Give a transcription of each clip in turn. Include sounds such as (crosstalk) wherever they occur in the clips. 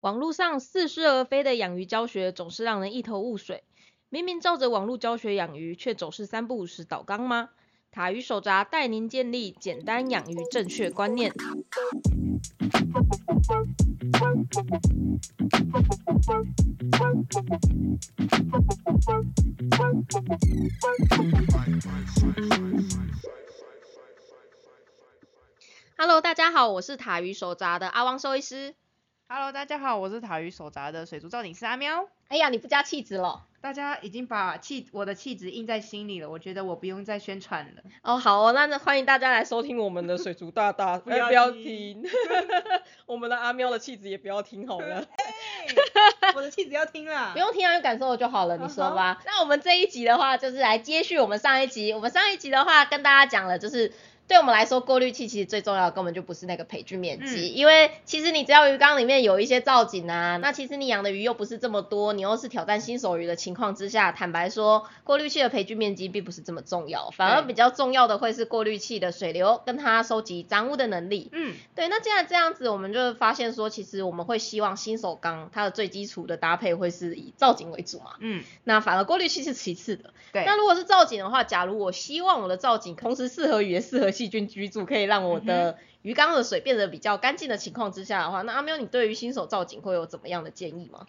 网络上似是而非的养鱼教学总是让人一头雾水。明明照着网络教学养鱼，却总是三不五时倒缸吗？塔鱼手札带您建立简单养鱼正确观念。Hello，大家好，我是塔鱼手札的阿汪兽医师。Hello，大家好，我是塔鱼手札的水族造景师阿喵。哎呀，你不加气质了？大家已经把气我的气质印在心里了，我觉得我不用再宣传了。哦，好哦，那那欢迎大家来收听我们的水族大大，不 (laughs) 要不要听听，(laughs) 我们的阿喵的气质也不要听好了，我的气质要听啦 (laughs) 不用听啊，有感受就好了，你说吧。那我们这一集的话，就是来接续我们上一集，我们上一集的话跟大家讲了，就是。对我们来说，过滤器其实最重要的根本就不是那个培菌面积，嗯因为其实你只要鱼缸里面有一些造景啊，那其实你养的鱼又不是这么多，你又是挑战新手鱼的情况之下，坦白说，过滤器的培菌面积并不是这么重要，反而比较重要的会是过滤器的水流跟它收集脏污的能力。嗯，对，那既然这样子，我们就发现说，其实我们会希望新手缸它的最基础的搭配会是以造景为主嘛，嗯，那反而过滤器是其次的。对。那如果是造景的话，假如我希望我的造景同时适合鱼也适合细菌居住，可以让我嗯的鱼缸的水变得比较干净的情况之下的话，那阿喵你对于新手造景会有怎么样的建议吗？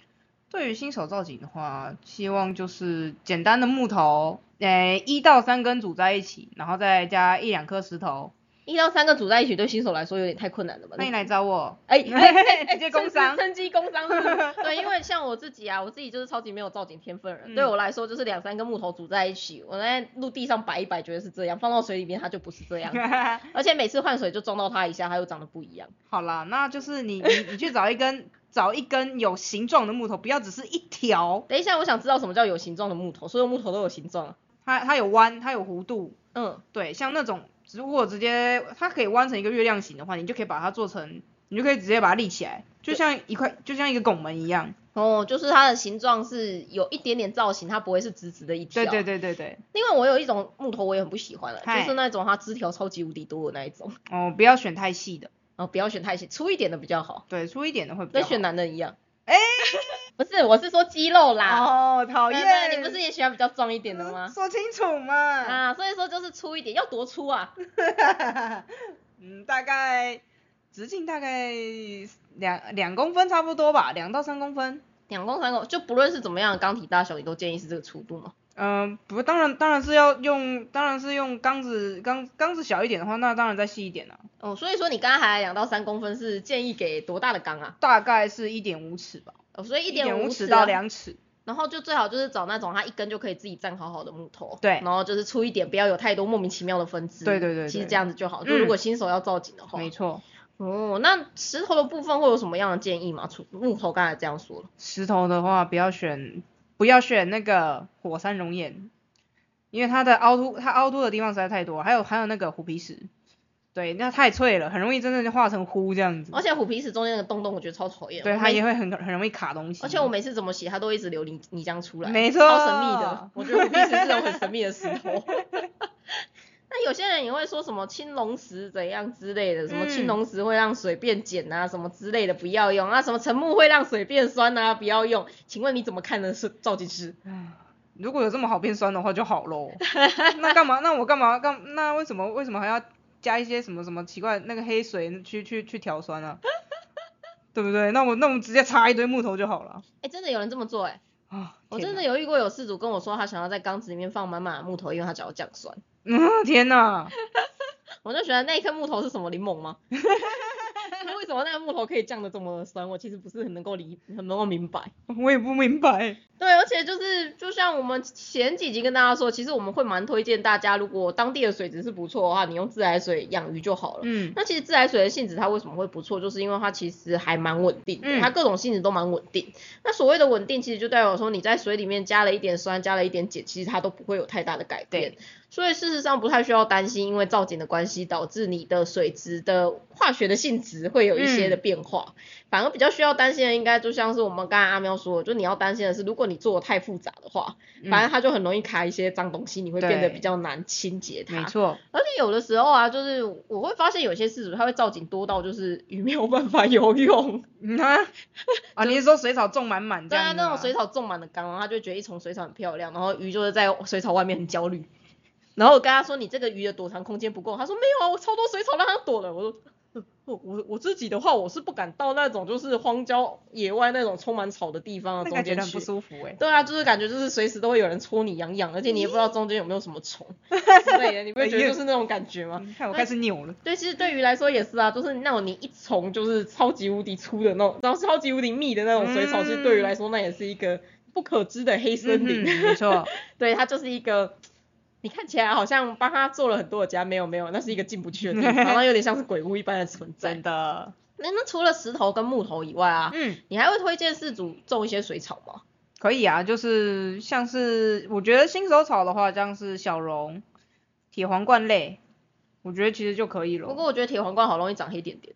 对于新手造景的话，希望就是简单的木头，诶，一到三根组在一起，然后再加一两颗石头。一到三个组在一起对新手来说有点太困难了吧？那你来找我。哎 (laughs) 接工商趁趁机工商是不是对，因为像我自己啊，我自己就是超级没有造景天分人，嗯对我来说就是两三根木头组在一起，我在陆地上摆一摆，觉得是这样，放到水里面它就不是这样，(laughs) 而且每次换水就撞到它一下，它又长得不一样。好啦，那就是你你你去找一根找一根有形状的木头，不要只是一条，等一下，我想知道什么叫有形状的木头，所有木头都有形状啊。它它有弯，它有弧度，嗯，对，像那种如果直接它可以弯成一个月亮形的话，你就可以把它做成，你就可以直接把它立起来，就像一块就像一个拱门一样。哦，就是它的形状是有一点点造型，它不会是直直的一条。对对。对对对，另外，我有一种木头我也很不喜欢了，就是那种它枝条超级无敌多的那一种。哦，不要选太细的，哦，不要选太细，粗一点的比较好，对，粗一点的会比较好。跟选男的一样。哎不是，我是说肌肉啦。哦，讨对厌，对，你不是也喜欢比较壮一点的吗？说清楚嘛。啊，所以说就是粗一点，要多粗啊？(laughs) 嗯，大概直径大概两两公分差不多吧，两到三公分。两公三公，就不论是怎么样的钢体大小，你都建议是这个粗度吗？嗯，不，当然当然是要用，当然是用缸子缸缸子小一点的话，那当然再细一点啦、哦，所以说你刚刚还两到三公分是建议给多大的缸啊？大概是一点五尺吧，哦，所以一一点五啊尺到两尺。然后就最好就是找那种它一根就可以自己站好好的木头，对然后就是粗一点，不要有太多莫名其妙的分支。对对对对其实这样子就好。嗯就如果新手要造景的话，没错，哦，那石头的部分会有什么样的建议吗？除木头刚才这样说了，石头的话不要选，不要选那个火山熔岩，因为它的凹凸，它凹凸的地方实在太多，还有还有那个虎皮石，对，那太脆了，很容易真的就化成糊这样子。而且虎皮石中间那个洞洞，我觉得超讨厌。对，它也会很很容易卡东西。而且我每次怎么洗，它都一直流泥泥浆出来，没错超神秘的。我觉得虎皮石是种很神秘的石头。(laughs) 那有些人也会说什么青龙石怎样之类的，什么嗯青龙石会让水变碱啊，什么之类的不要用啊，什么沉木会让水变酸啊，不要用。请问你怎么看呢？是赵技师？如果有这么好变酸的话就好喽。(laughs) 那干嘛？那我干嘛干？那为什么为什么还要加一些什么什么奇怪那个黑水去去去调酸啊？对不对？那我那我们直接插一堆木头就好了。哎、真的有人这么做哎、啊，我真的有遇过有事主跟我说，他想要在缸子里面放满满的木头，因为他想要降酸。嗯，天哪！(laughs) 我就觉得那一颗木头是什么柠檬吗？(laughs) 为什么那个木头可以降的这么酸？我其实不是很能够理，很能够明白。(laughs) 我也不明白。对，而且就是就像我们前几集跟大家说，其实我们会蛮推荐大家，如果当地的水质是不错的话，你用自来水养鱼就好了。嗯那其实自来水的性质它为什么会不错，就是因为它其实还蛮稳定的，嗯它各种性质都蛮稳定。那所谓的稳定，其实就代表说你在水里面加了一点酸，加了一点碱，其实它都不会有太大的改变对。所以事实上不太需要担心，因为造景的关系导致你的水质的化学的性质会有一些的变化。反而比较需要担心的，应该就像是我们刚才阿喵说的，就你要担心的是，如果你做的太复杂的话，反正它就很容易卡一些脏东西，你会变得比较难清洁它。没错，而且有的时候啊，就是我会发现有些事主他会造景多到就是鱼没有办法游泳。(laughs) 嗯啊，(laughs) 啊，你是说水草种满满这对啊，那种水草种满的缸，然后他就觉得一丛水草很漂亮，然后鱼就是在水草外面很焦虑。然后我跟他说：“你这个鱼的躲藏空间不够。”他说：“没有啊，我超多水草让它躲了。”我说：“呃我我我自己的话，我是不敢到那种就是荒郊野外那种充满草的地方的中间去。不舒服哎。对啊，就是感觉就是随时都会有人戳你痒痒，而且你也不知道中间有没有什么虫 (laughs) 之类的，你不会觉得就是那种感觉吗？嗯看我开始扭了。对，其实对鱼来说也是啊，就是那种你一丛就是超级无敌粗的那种，然后超级无敌密的那种水草，其实对鱼来说那也是一个不可知的黑森林。没错，(laughs) 对，它就是一个，你看起来好像帮他做了很多的家，没有没有，那是一个进不去的地方，然后有点像是鬼屋一般的存在真。的。那那除了石头跟木头以外啊，嗯，你还会推荐饲主种一些水草吗？可以啊，就是像是我觉得新手草的话，像是小蓉、铁皇冠类，我觉得其实就可以了。不过我觉得铁皇冠好容易长黑点点。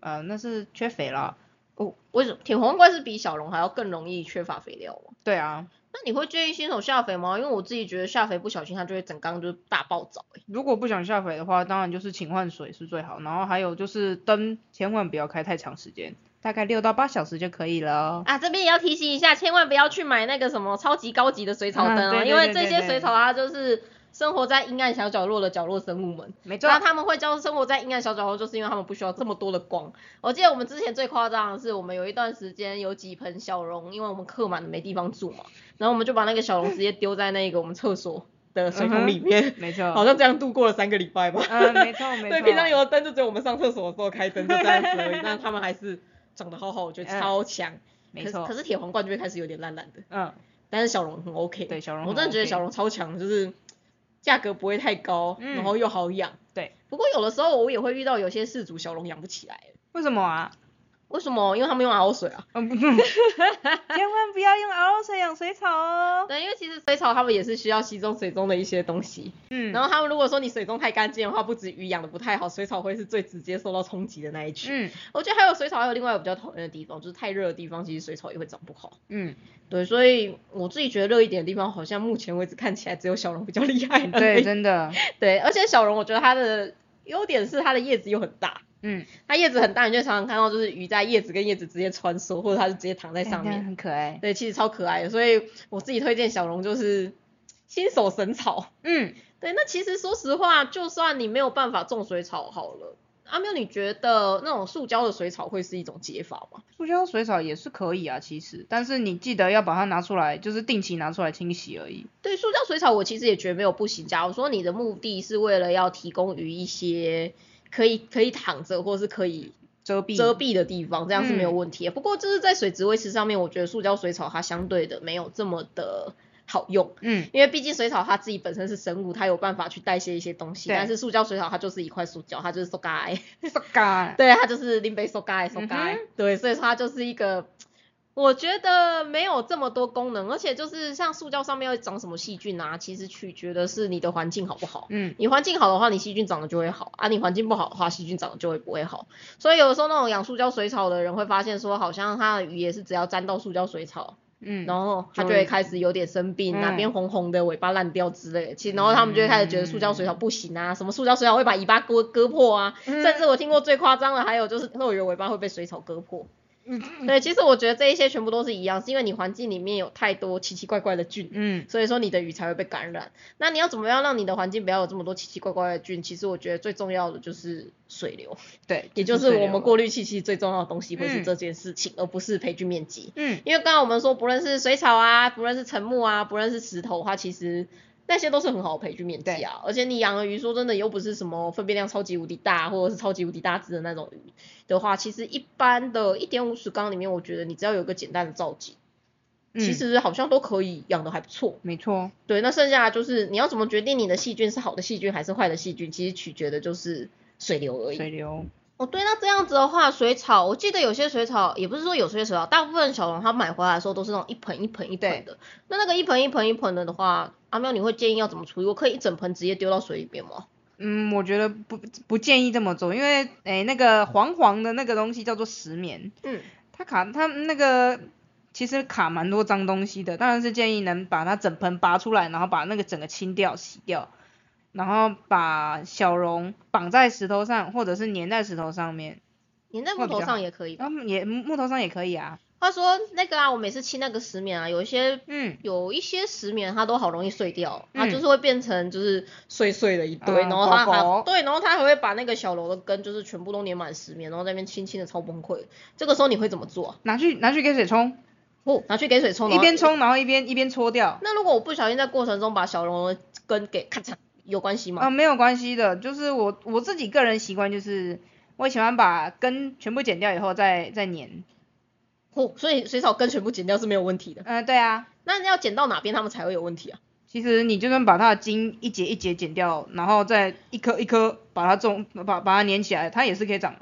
呃，那是缺肥了。哦，为什么铁皇冠是比小龙还要更容易缺乏肥料吗？对啊，那你会建议新手下肥吗？因为我自己觉得下肥不小心它就会整缸就是大暴走、欸。如果不想下肥的话，当然就是勤换水是最好。然后还有就是灯千万不要开太长时间，大概六到八小时就可以了哦。啊，这边也要提醒一下，千万不要去买那个什么超级高级的水草灯啊，因为这些水草它就是生活在阴暗小角落的角落生物们。没错那，他们会叫生活在阴暗小角落，就是因为他们不需要这么多的光。我记得我们之前最夸张的是，我们有一段时间有几盆小龙，因为我们客满了没地方住嘛，然后我们就把那个小龙直接丢在那个我们厕所的水桶里面，(laughs) 没错，好像这样度过了三个礼拜吧。嗯，没错 (laughs) 没错。对，平常有的灯就只有我们上厕所的时候开灯，就这样子而已。(laughs) 但他们还是长得好好，我觉得嗯超强。没错可是铁皇冠就会开始有点烂烂的，嗯，但是小龙很 OK。对小龙很我真的觉得小龙超强，就是价格不会太高，嗯然后又好养。对。不过有的时候我也会遇到有些事主小龙养不起来，为什么啊？为什么？因为他们用熬水啊。(laughs) 千万不要用熬水养水草哦。对，因为其实水草它们也是需要吸收水中的一些东西，嗯，然后他们如果说你水中太干净的话，不止鱼养的不太好，水草会是最直接受到冲击的那一群。嗯我觉得还有水草还有另外一个比较讨厌的地方，就是太热的地方，其实水草也会长不好。嗯，对，所以我自己觉得热一点的地方，好像目前为止看起来只有小龙比较厉害。对，真的，(laughs) 对，而且小龙我觉得它的优点是它的叶子又很大，嗯，它叶子很大，你就常常看到就是鱼在叶子跟叶子之间穿梭，或者它是直接躺在上面。很可爱。对，其实超可爱的，所以我自己推荐小龙就是新手神草。嗯，(laughs) 对，那其实说实话，就算你没有办法种水草好了，阿喵，你觉得那种塑胶的水草会是一种解法吗？塑胶水草也是可以啊，其实，但是你记得要把它拿出来，就是定期拿出来清洗而已。对，塑胶水草我其实也觉得没有不行。假如说你的目的是为了要提供鱼一些可以可以躺着或是可以遮蔽，遮蔽的地方，这样是没有嗯问题的。不过就是在水质维持上面，我觉得塑胶水草它相对的没有这么的好用。嗯，因为毕竟水草它自己本身是生物，它有办法去代谢一些东西，对但是塑胶水草它就是一块塑胶，它就是塑胶。塑胶，对，它就是林北塑胶塑胶嗯哼，对，所以说它就是一个，我觉得没有这么多功能，而且就是像塑胶上面会长什么细菌啊，其实取决的是你的环境好不好。嗯，你环境好的话，你细菌长得就会好啊；你环境不好的话，细菌长得就会不会好。所以有的时候那种养塑胶水草的人会发现说，好像他的鱼也是只要沾到塑胶水草，嗯，然后它就会开始有点生病，嗯哪边红红的，尾巴烂掉之类的。其实，然后他们就会开始觉得塑胶水草不行啊，什么塑胶水草会把尾巴割割破啊，嗯甚至我听过最夸张的还有就是鳄鱼的尾巴会被水草割破。嗯对，其实我觉得这一些全部都是一样，是因为你环境里面有太多奇奇怪怪的菌。嗯，所以说你的鱼才会被感染。那你要怎么样让你的环境不要有这么多奇奇怪怪的菌？其实我觉得最重要的就是水流，对，(laughs) 也就是我们过滤器其实最重要的东西会是嗯这件事情，而不是培菌面积。嗯，因为刚刚我们说，不论是水草啊，不论是沉木啊，不论是石头，它其实那些都是很好的培菌面积啊。而且你养的鱼，说真的，又不是什么粪便量超级无敌大，或者是超级无敌大只的那种鱼的话，其实一般的一点五十缸里面，我觉得你只要有一个简单的造景，其嗯实好像都可以养的还不错。没错，对，那剩下就是你要怎么决定你的细菌是好的细菌还是坏的细菌，其实取决的就是水流而已。水流，哦，对，那这样子的话，水草，我记得有些水草，也不是说有些水草，大部分小龙它买回来的时候都是那种一盆一盆一盆的。那那个一盆一盆一盆的的话，阿喵你会建议要怎么处理？我可以一整盆直接丢到水里面吗？嗯，我觉得不不建议这么做，因为诶那个黄黄的那个东西叫做石棉，嗯，它卡它那个其实卡蛮多脏东西的，当然是建议能把它整盆拔出来，然后把那个整个清掉洗掉，然后把小龙绑在石头上，或者是粘在石头上面，粘在木头上也可以，然后也木头上也可以啊。他说那个啊，我每次清那个石棉啊，有一些，嗯，有一些石棉它都好容易碎掉，它就是会变成就是碎碎的一堆，然后它还对，然后它还会把那个小楼的根就是全部都粘满石棉，然后在那边轻轻的超崩溃。这个时候你会怎么做？拿去拿去给水冲，不，拿去给水冲，一边冲然后一边一边搓掉。那如果我不小心在过程中把小龙的根给咔嚓，有关系吗？啊，没有关系的，就是我我自己个人习惯就是我喜欢把根全部剪掉以后再再粘。哦，所以水草根全部剪掉是没有问题的。嗯，对啊。那要剪到哪边它们才会有问题啊？其实你就算把它的茎一节一节剪掉，然后再一颗一颗把它种把把它粘起来，它也是可以长。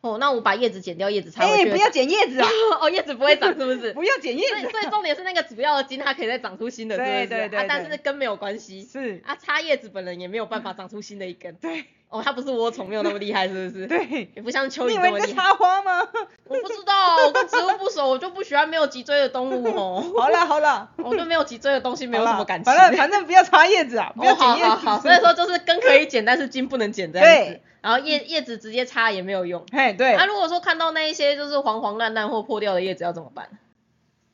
哦，那我把叶子剪掉，叶子才会。哎，不要剪叶子啊！(laughs) 哦，叶子不会长是不是？(laughs) 不要剪叶子。所以重点是那个主要的茎，它可以再长出新的，是不是？对对对。但是根没有关系。是。啊，插叶子本人也没有办法长出新的一根。对。哦，它不是窝虫，没有那么厉害，是不是？(laughs) 对，也不像蚯蚓那么厉害。插花吗？我不知道，我跟植物不熟，我就不喜欢没有脊椎的动物哦。好了好了，我对没有脊椎的东西没有什么感情。反正反正不要插叶子啊，不要剪叶子。好好好，所以说就是根可以剪，但是茎不能剪这样子。然后叶叶子直接插也没有用。嘿，对。那如果说看到那一些就是黄黄烂烂或破掉的叶子要怎么办？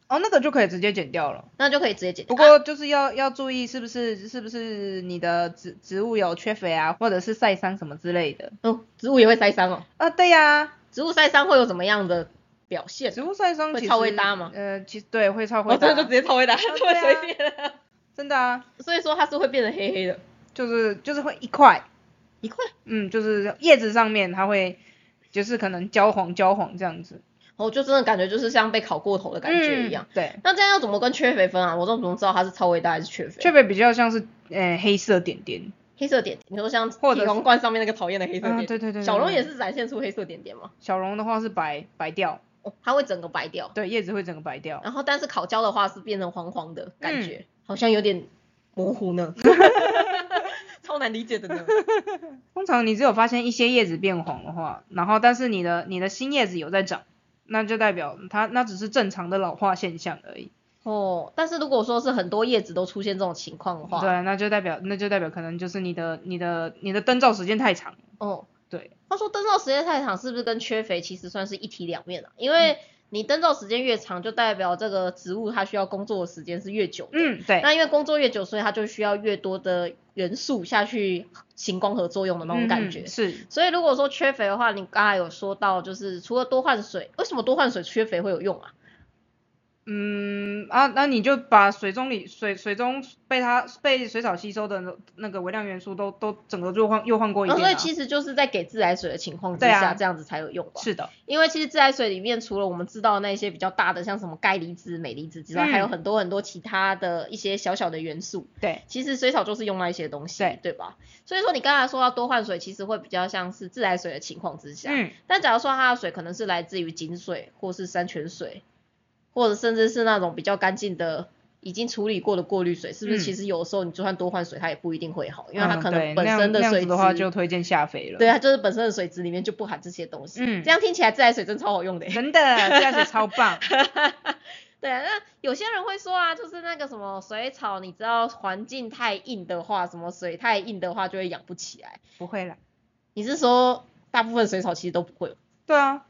哦，那个就可以直接剪掉了，那就可以直接剪掉。不过就是要要注意是不是是不是你的植植物有缺肥啊，或者是晒伤什么之类的。哦，植物也会晒伤哦。啊，对呀，植物晒伤会有怎么样的表现？植物晒伤会超会搭吗？呃，其实对，会超会搭。哦，这就直接超会搭，这么随便。真的啊。所以说它是会变得黑黑的，就是就是会一块一块，嗯，就是叶子上面它会就是可能焦黄焦黄这样子。哦，就真的感觉就是像被烤过头的感觉一样。对。那这样要怎么跟缺肥分啊？我怎么知道它是超微大还是缺肥？缺肥比较像是呃黑色点点。黑色点点，你说像铁龙冠上面那个讨厌的黑色点。对对对。小龙也是展现出黑色点点吗？小龙的话是白白掉。哦，它会整个白掉。对，叶子会整个白掉。然后但是烤焦的话是变成黄黄的感觉，好像有点模糊呢。(laughs) 超难理解的呢。(laughs) 通常你只有发现一些叶子变黄的话，然后但是你的你的新叶子有在长。那就代表它那只是正常的老化现象而已。哦，但是如果说是很多叶子都出现这种情况的话，对，那就代表那就代表可能就是你的你的你的灯照时间太长。哦，对。他说灯照时间太长是不是跟缺肥其实算是一体两面啊？因为你灯照时间越长，就代表这个植物它需要工作的时间是越久的。嗯，对。那因为工作越久，所以它就需要越多的元素下去行光合作用的那种感觉。是。所以如果说缺肥的话，你刚才有说到，就是除了多换水，为什么多换水缺肥会有用啊？嗯啊，那你就把水中里水水中被它被水草吸收的那那个微量元素都都整个又换又换过一遍。所以其实就是在给自来水的情况之下，这样子才有用吧？是的，因为其实自来水里面除了我们知道那些比较大的，像什么钙离子、镁离子之外，还有很多很多其他的一些小小的元素。对，其实水草就是用那一些东西，对对吧？所以说你刚才说要多换水，其实会比较像是自来水的情况之下。嗯。但假如说它的水可能是来自于井水或是山泉水。或者甚至是那种比较干净的、已经处理过的过滤水，是不是？其实有时候你就算多换水，它也不一定会好，因为它可能本身的水质的话就推荐下肥了。对，啊就是本身的水质里面就不含这些东西。嗯，这样听起来自来水真超好用的。真的，自来水超棒。(laughs) 对啊，那有些人会说啊，就是那个什么水草，你知道环境太硬的话，什么水太硬的话就会养不起来。不会啦。你是说大部分水草其实都不会？对啊，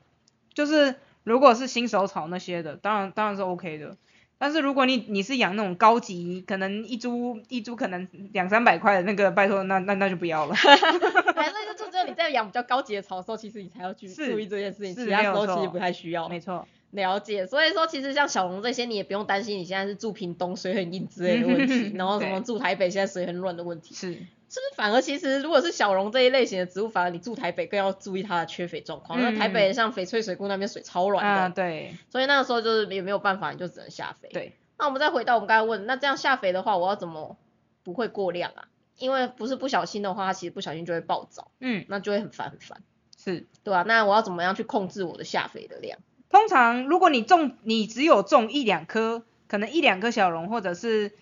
就是。如果是新手草那些的，当然当然是 OK 的。但是如果你你是养那种高级，可能一株一株可能两三百块的那个，拜托那那那就不要了。(laughs) 反正就只有你在养比较高级的草的时候，其实你才要去注意这件事情，其他时候其实不太需要。没错，了解。所以说其实像小龙这些，你也不用担心你现在是住屏东水很硬之类的问题，然后什么住台北现在水很软的问题。是。是不是反而其实如果是小龙这一类型的植物，反而你住台北更要注意它的缺肥状况。因为台北像翡翠水库那边水超软的。啊，对。所以那个时候就是也没有办法，你就只能下肥。对。那我们再回到我们刚才问，那这样下肥的话，我要怎么不会过量啊？因为不是不小心的话，它其实不小心就会暴躁。嗯。那就会很烦很烦。是。对啊，那我要怎么样去控制我的下肥的量？通常如果你种，你只有种一两颗，可能一两颗小龙或者是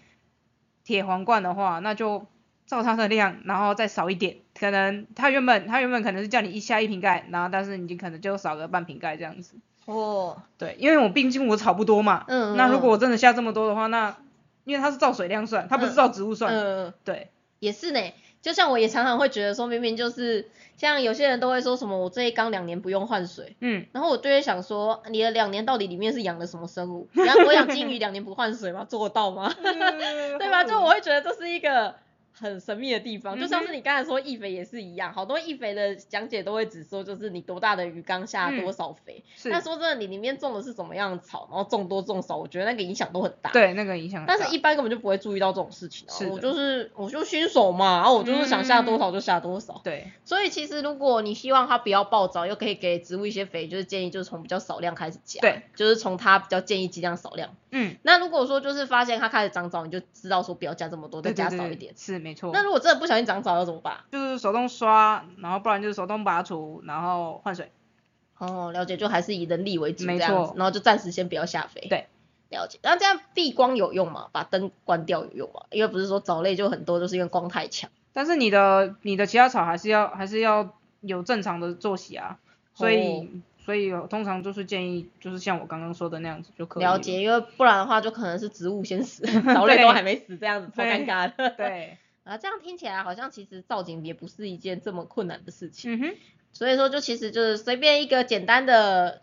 铁皇冠的话，那就照它的量，然后再少一点。可能它原本它原本可能是叫你一下一瓶盖，然后但是你可能就少个半瓶盖这样子。哦，对，因为我毕竟我草不多嘛。嗯那如果我真的下这么多的话，那因为它是照水量算，它不是照植物算。嗯，对，也是呢。就像我也常常会觉得说，明明就是像有些人都会说什么，我这一缸两年不用换水，嗯，然后我就会想说，你的两年到底里面是养了什么生物？(laughs) 养我养金鱼两年不换水吗？做得到吗？(laughs) 对吧？就我会觉得这是一个很神秘的地方，就像是你刚才说易肥也是一样，好多易肥的讲解都会只说就是你多大的鱼缸下多少肥，是但说真的，你里面种的是什么样的草，然后种多种少，我觉得那个影响都很大。。对那个影响。但是，一般根本就不会注意到这种事情啊。我就是我就新手嘛，然后我就是想下多少就下多少。对，所以其实如果你希望它不要暴躁，又可以给植物一些肥，就是建议就是从比较少量开始加。对，就是从它比较建议剂量少量。嗯，那如果说就是发现它开始长藻，你就知道说不要加这么多，再加少一点。是没错。那如果真的不小心长藻要怎么办？就是手动刷，然后不然就是手动拔除，然后换水。哦，了解，就还是以人力为主这没样子错，然后就暂时先不要下肥。对，了解。那这样避光有用吗？把灯关掉有用吗？因为不是说藻类就很多，就是因为光太强。但是你的你的其他草还是要还是要有正常的作息啊，所以、哦所以通常就是建议就是像我刚刚说的那样子就可以。了解，。因为不然的话就可能是植物先死，(laughs) 藻类都还没死，这样子超尴尬的。对，啊，这样听起来好像其实造景也不是一件这么困难的事情。嗯哼，所以说就其实就是随便一个简单的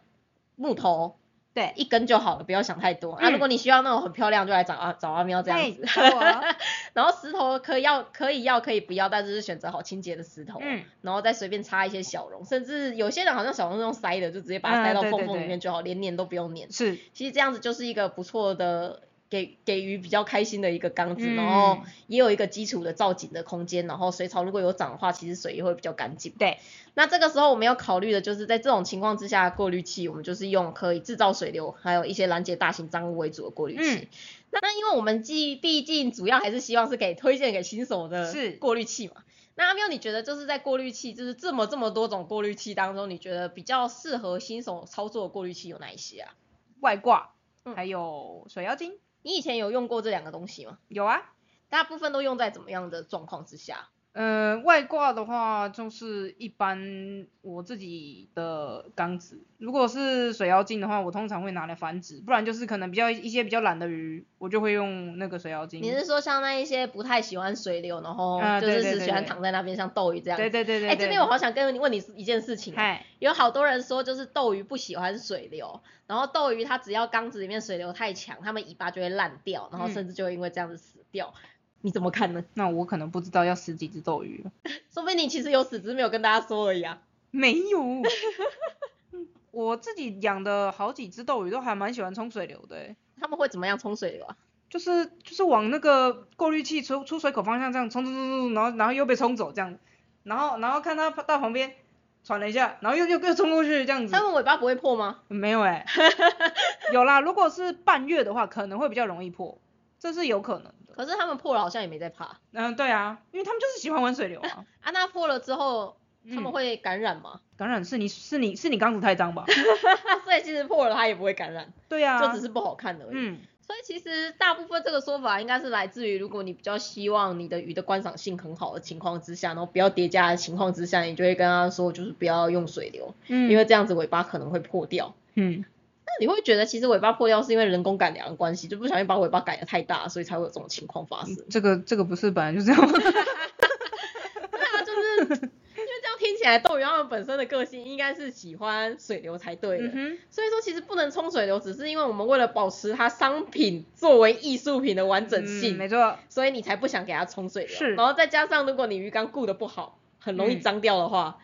木头，对，一根就好了，不要想太多。那、嗯如果你需要那种很漂亮，就来找啊找阿喵这样子。(laughs) 然后石头可以要可以要可以不要，但是是选择好清洁的石头。嗯，然后再随便插一些小绒，甚至有些人好像小绒是用塞的，就直接把它塞到缝缝嗯对对对里面就好，连粘都不用粘。是，其实这样子就是一个不错的。给给予比较开心的一个缸子，嗯然后也有一个基础的造景的空间，然后水草如果有长的话，其实水也会比较干净。对，那这个时候我们要考虑的就是在这种情况之下，过滤器我们就是用可以制造水流，还有一些拦截大型脏物为主的过滤器。嗯那那因为我们既毕竟主要还是希望是给推荐给新手的是过滤器嘛。那阿喵，你觉得就是在过滤器，就是这么这么多种过滤器当中，你觉得比较适合新手操作的过滤器有哪一些啊？外挂，嗯还有水妖精，你以前有用过这两个东西吗？有啊。大部分都用在怎么样的状况之下？呃，外挂的话就是一般我自己的缸子，如果是水妖精的话，我通常会拿来繁殖，不然就是可能比较一些比较懒的鱼，我就会用那个水妖精。你是说像那一些不太喜欢水流，然后啊就是只喜欢躺在那边像斗鱼这样子？对对对对哎、对。这边我好想跟你问你一件事情啊，有好多人说就是斗鱼不喜欢水流，然后斗鱼它只要缸子里面水流太强，它们尾巴就会烂掉，然后嗯甚至就会因为这样子死掉。你怎么看呢？那我可能不知道要死几只斗鱼了。(laughs) 说不定你其实有死，只是没有跟大家说而已啊。(laughs) 没有。我自己养的好几只斗鱼都还蛮喜欢冲水流的欸，他们会怎么样冲水流啊？就是就是往那个过滤器出出水口方向这样冲冲冲冲，然后然后又被冲走这样，然后然后看它到旁边喘了一下，然后又又又冲过去这样子它。们尾巴不会破吗？没有哎、(laughs) 有啦，如果是半月的话，可能会比较容易破，这是有可能的。可是他们破了好像也没在怕嗯，对啊，因为他们就是喜欢玩水流啊。(laughs) 啊。那破了之后，他们嗯会感染吗？感染是你是你是你缸子太脏吧？(laughs) 所以其实破了它也不会感染，(laughs) 对啊，就只是不好看而已。嗯，所以其实大部分这个说法应该是来自于，如果你比较希望你的鱼的观赏性很好的情况之下，然后不要叠加的情况之下，你就会跟他说，就是不要用水流，嗯因为这样子尾巴可能会破掉。嗯那你会觉得其实尾巴破掉是因为人工改良的关系，就不小心把尾巴改的太大，所以才会有这种情况发生。这个这个不是本来就这样吗？(laughs) 对啊，就是因为这样听起来，斗鱼它们本身的个性应该是喜欢水流才对的。嗯，所以说，其实不能冲水流，只是因为我们为了保持它商品作为艺术品的完整性，嗯没错，所以你才不想给它冲水流。是然后再加上如果你鱼缸顾得不好，很容易嗯脏掉的话，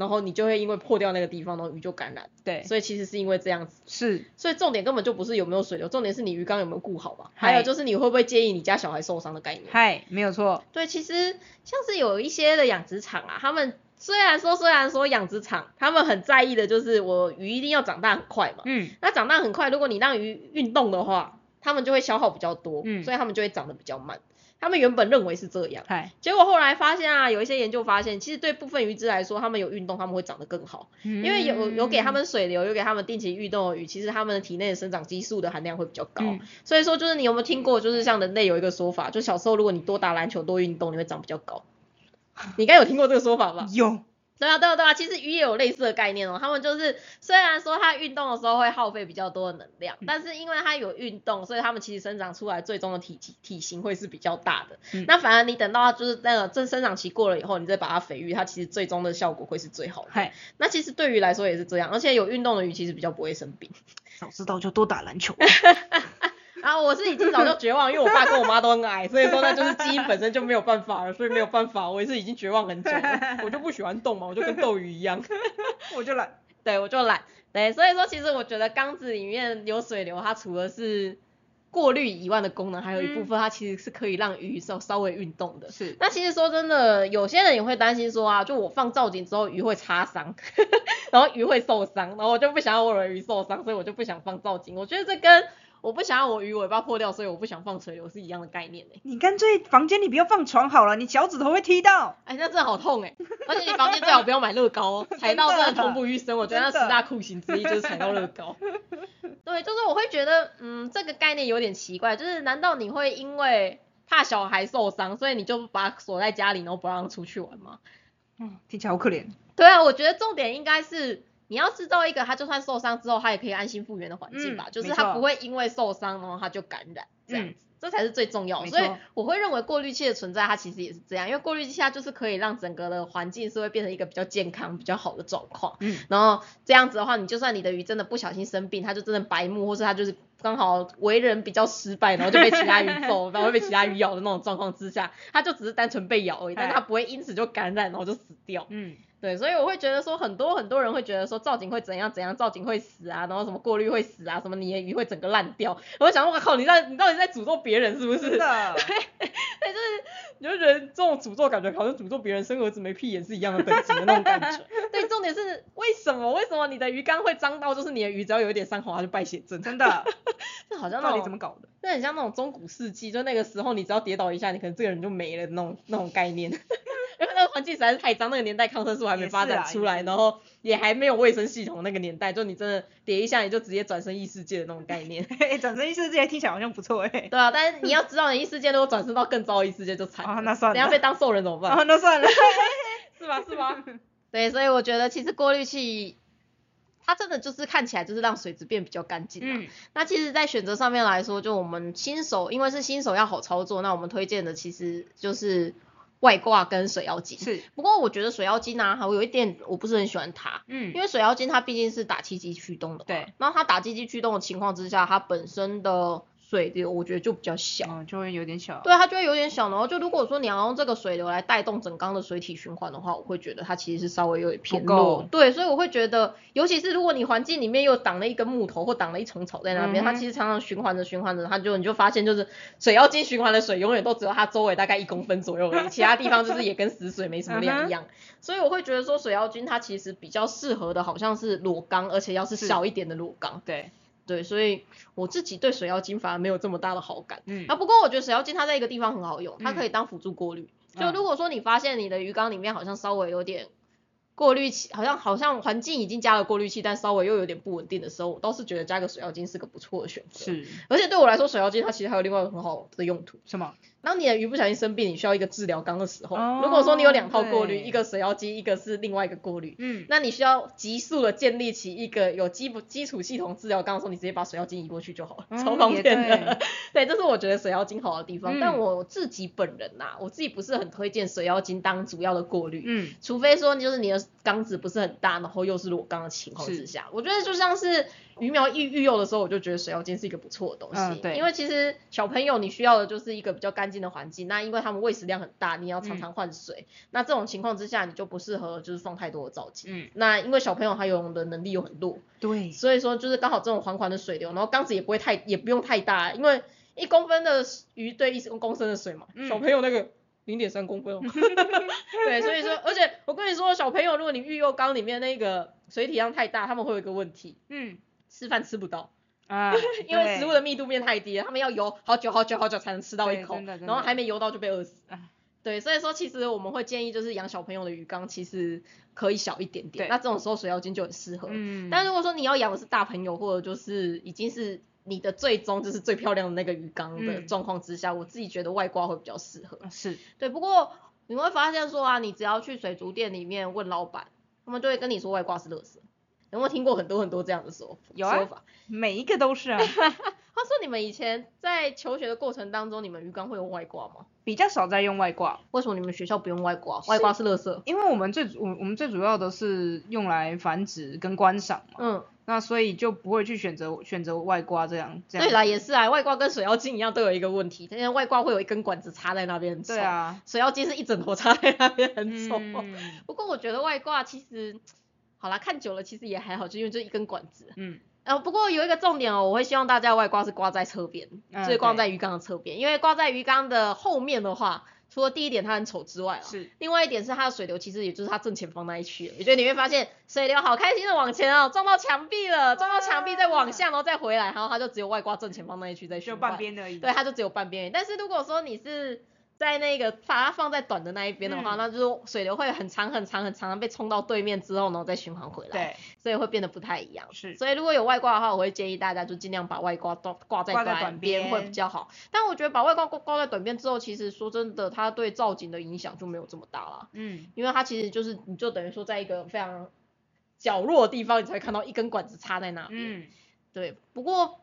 然后你就会因为破掉那个地方，然后鱼就感染。对，所以其实是因为这样子，是，所以重点根本就不是有没有水流，重点是你鱼缸有没有顾好吧。还有就是你会不会介意你家小孩受伤的概念。嗨，没有错，对，其实像是有一些的养殖场啊，他们虽然说虽然说养殖场他们很在意的就是我鱼一定要长大很快嘛，嗯，那长大很快，如果你让鱼运动的话，他们就会消耗比较多，嗯所以他们就会长得比较慢。他们原本认为是这样，嗨，结果后来发现啊，有一些研究发现，其实对部分鱼只来说，他们有运动，他们会长得更好，因因为有有给它嗯们水流，有给他们定期运动的鱼，其实他们的体内的生长激素的含量会比较高。嗯所以说，就是你有没有听过，就是像人类有一个说法，就小时候如果你多打篮球、多运动，你会长比较高。你应该有听过这个说法吧？有，对啊，对啊，对啊，其实鱼也有类似的概念哦。他们就是虽然说它运动的时候会耗费比较多的能量，嗯但是因为它有运动，所以它们其实生长出来最终的体体体型会是比较大的。嗯那反而你等到它就是那个正生长期过了以后，你再把它肥育，它其实最终的效果会是最好的。嗨，那其实对鱼来说也是这样，而且有运动的鱼其实比较不会生病。早知道就多打篮球。(laughs) 然后我是已经早就绝望，因为我爸跟我妈都很矮，所以说那就是基因本身就没有办法了，所以没有办法，我也是已经绝望很久了。我就不喜欢动嘛，我就跟斗鱼一样。(laughs) 我就懒。(laughs) 对，我就懒。对，所以说其实我觉得缸子里面有水流，它除了是过滤以外的功能，还有一部分它其实是可以让鱼稍稍微运动的。是，那其实说真的，有些人也会担心说啊，就我放造景之后鱼会擦伤，(laughs) 然后鱼会受伤，然后我就不想要我的鱼受伤，所以我就不想放造景。我觉得这跟我不想要我鱼尾巴破掉，所以我不想放水流是一样的概念欸你干脆房间里不要放床好了，你脚趾头会踢到。哎，那真的好痛哎！而且你房间最好不要买乐高哦，(laughs) 踩到真的痛不欲生。我觉得那十大酷刑之一就是踩到乐高。(laughs) 对，就是我会觉得，嗯，这个概念有点奇怪，就是难道你会因为怕小孩受伤，所以你就把锁在家里，然后不让出去玩吗？嗯，听起来好可怜。对啊，我觉得重点应该是你要制造一个他就算受伤之后，他也可以安心复原的环境吧，嗯就是他不会因为受伤然后他就感染这样嗯子。这才是最重要的，所以我会认为过滤器的存在，它其实也是这样，因为过滤器它就是可以让整个的环境是会变成一个比较健康、比较好的状况。嗯，然后这样子的话，你就算你的鱼真的不小心生病，它就真的白目，或是它就是刚好为人比较失败，然后就被其他鱼揍，(laughs) 然后被其他鱼咬的那种状况之下，它就只是单纯被咬而已，但它不会因此就感染，然后就死掉。嗯，对，所以我会觉得说，很多很多人会觉得说，造景会怎样怎样，造景会死啊，然后什么过滤会死啊，什么你的鱼会整个烂掉。我就想说，我靠，你在你到底在诅咒别人是不是？(laughs) 对，就是。你就觉得这种诅咒感觉好像诅咒别人生儿子没屁眼是一样的等级的那种感觉。(laughs) 对，重点是为什么？为什么你的鱼缸会脏到就是你的鱼只要有一点伤口它就败血症？真的，(laughs) 这好像到底怎么搞的？这很像那种中古世纪，就那个时候你只要跌倒一下，你可能这个人就没了那种那种概念。环境实在是太脏，那个年代抗生素还没发展出来，啊然后也还没有卫生系统，那个年代就你真的叠一下你就直接转身异世界的那种概念。(laughs) 哎，转身异世界听起来好像不错哎。对啊，但是你要知道，你异世界如果转身到更糟的异世界就惨了。啊那算了等下被当兽人怎么办？啊，那算了。(laughs) 是吧？是吧？(laughs) 对，所以我觉得其实过滤器。它真的就是看起来就是让水质变比较干净嘛。嗯，那其实，在选择上面来说，就我们新手，因为是新手要好操作，那我们推荐的其实就是外挂跟水妖精。是，不过我觉得水妖精呢，我有一点我不是很喜欢它，嗯，因为水妖精它毕竟是打气机驱动的。对。然后它打气机驱动的情况之下，它本身的水流我觉得就比较小。嗯，就会有点小。对，它就会有点小，然后就如果说你要用这个水流来带动整缸的水体循环的话，我会觉得它其实是稍微有点偏弱够。对，所以我会觉得，尤其是如果你环境里面又挡了一根木头或挡了一层草在那边，嗯它其实常常循环着循环着，它就你就发现就是水妖精循环的水永远都只有它周围大概一公分左右而已，其他地方就是也跟死水没什么两样。所以我会觉得说水妖精它其实比较适合的好像是裸缸，而且要是是小一点的裸缸。对，对，所以我自己对水妖精反而没有这么大的好感。嗯啊，不过我觉得水妖精它在一个地方很好用，它嗯可以当辅助过滤。就嗯如果说你发现你的鱼缸里面好像稍微有点过滤器，好像好像环境已经加了过滤器，但稍微又有点不稳定的时候，我倒是觉得加个水妖精是个不错的选择。。是而且对我来说，水妖精它其实还有另外一个很好的用途。什么？当你的鱼不小心生病，你需要一个治疗缸的时候，哦如果说你有两套过滤，一个水妖精，一个是另外一个过滤，嗯，那你需要急速的建立起一个有基本基础系统治疗缸的时候，你直接把水妖精移过去就好了，嗯超方便的。(laughs) 对，这是我觉得水妖精好的地方。嗯但我自己本人呐、我自己不是很推荐水妖精当主要的过滤。嗯，除非说就是你的缸子不是很大，然后又是裸缸的情况之下，我觉得就像是鱼苗育育幼的时候，我就觉得水妖精是一个不错的东西。嗯对因为其实小朋友你需要的就是一个比较干净的环境，那因为他们喂食量很大，你要常常换水，那这种情况之下你就不适合就是放太多的皂基。嗯，那因为小朋友他游泳的能力又很弱，对，所以说就是刚好这种缓缓的水流，然后缸子也不会太也不用太大，因为一公分的鱼对一公升的水嘛，嗯小朋友那个零点三公分哦。(laughs) 对，所以说，而且我跟你说，小朋友如果你育幼缸里面那个水体量太大，他们会有一个问题，嗯，吃饭吃不到。啊，(laughs) 因为食物的密度变太低了，他们要游好久好久好久才能吃到一口，然后还没游到就被饿死唉。对，所以说其实我们会建议就是养小朋友的鱼缸其实可以小一点点，那这种时候水妖精就很适合。嗯，但如果说你要养的是大朋友，或者就是已经是你的最终就是最漂亮的那个鱼缸的嗯状况之下，我自己觉得外挂会比较适合。是对，不过你会发现说啊，你只要去水族店里面问老板，他们就会跟你说外挂是垃圾。有没有听过很多很多这样的说有啊说法？每一个都是啊，(laughs) 话说你们以前在求学的过程当中，你们鱼缸会用外挂吗？比较少在用外挂，为什么你们学校不用外挂？外挂是垃圾。因为我们最主我我们最主要的是用来繁殖跟观赏嘛，嗯，那所以就不会去选择选择外挂这样这样。对啦，也是啊，外挂跟水妖精一样，都有一个问题，因为外挂会有一根管子插在那边对，啊，水妖精是一整坨插在那边很丑。嗯不过我觉得外挂其实，好啦，看久了其实也还好，就因为就一根管子。嗯呃，不过有一个重点哦，我会希望大家外挂是挂在侧边，嗯就是挂在鱼缸的侧边，因为挂在鱼缸的后面的话，除了第一点它很丑之外啊，是另外一点是它的水流其实也就是它正前方那一区了，也就是你会发现水流好开心的往前哦，撞到墙壁了，撞到墙壁再往下，然后再回来，然后它就只有外挂正前方那一区在循就半边而已。对，它就只有半边而已。但是如果说你是在那个把它放在短的那一边的话，嗯那就是水流会很长很长很长的被冲到对面之后，然后再循环回来，对，所以会变得不太一样。是所以如果有外挂的话，我会建议大家就尽量把外挂挂挂在短边会比较好。但我觉得把外挂挂挂在短边之后，其实说真的，它对造景的影响就没有这么大了，嗯因为它其实就是你就等于说在一个非常角落的地方，你才会看到一根管子插在那边。嗯，对，不过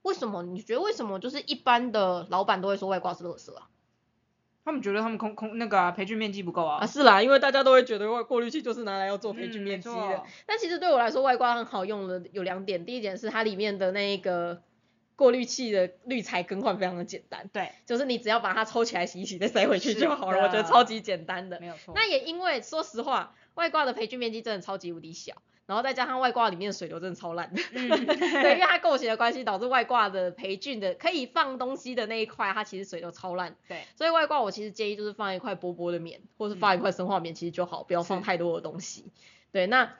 为什么你觉得为什么就是一般的老板都会说外挂是垃圾啊？他们觉得他们空空那个啊培训面积不够啊啊，。是啦，因为大家都会觉得外过滤器就是拿来要做培菌嗯面积的。但其实对我来说，外挂很好用的有两点，第一点是它里面的那个过滤器的滤材更换非常的简单，对，就是你只要把它抽起来洗一洗再塞回去就好了，我觉得超级简单的。没有错。那也因为说实话，外挂的培菌面积真的超级无敌小，然后再加上外挂里面的水流真的超烂的。嗯，(laughs) 对，因为它构型的关系，导致外挂的培菌的可以放东西的那一块，它其实水流超烂。对，所以外挂我其实建议就是放一块薄薄的棉，或是放一块生化棉，其实就好，不要放太多的东西。对，那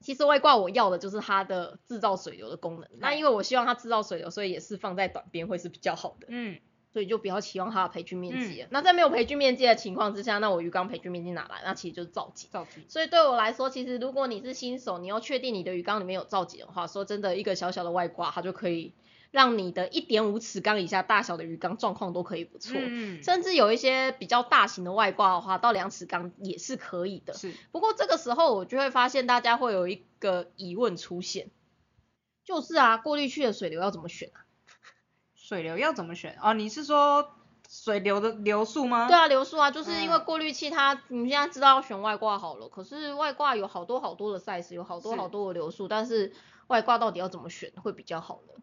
其实外挂我要的就是它的制造水流的功能。那因为我希望它制造水流，所以也是放在短边会是比较好的。嗯，所以就不要期望它的培菌面积了。那在没有培菌面积的情况之下，那我鱼缸培菌面积哪来？那其实就是造景。造景。所以对我来说，其实如果你是新手，你要确定你的鱼缸里面有造景的话，说真的，一个小小的外挂，它就可以让你的一点五尺缸以下大小的鱼缸状况都可以不错。嗯，甚至有一些比较大型的外挂的话，到两尺缸也是可以的。是，不过这个时候我就会发现大家会有一个疑问出现，就是啊，过滤器的水流要怎么选啊？水流要怎么选？哦，你是说水流的流速吗？对啊，流速啊，就是因为嗯过滤器它，你现在知道要选外挂好了，可是外挂有好多好多的 size，有好多好多的流速，但是外挂到底要怎么选会比较好呢？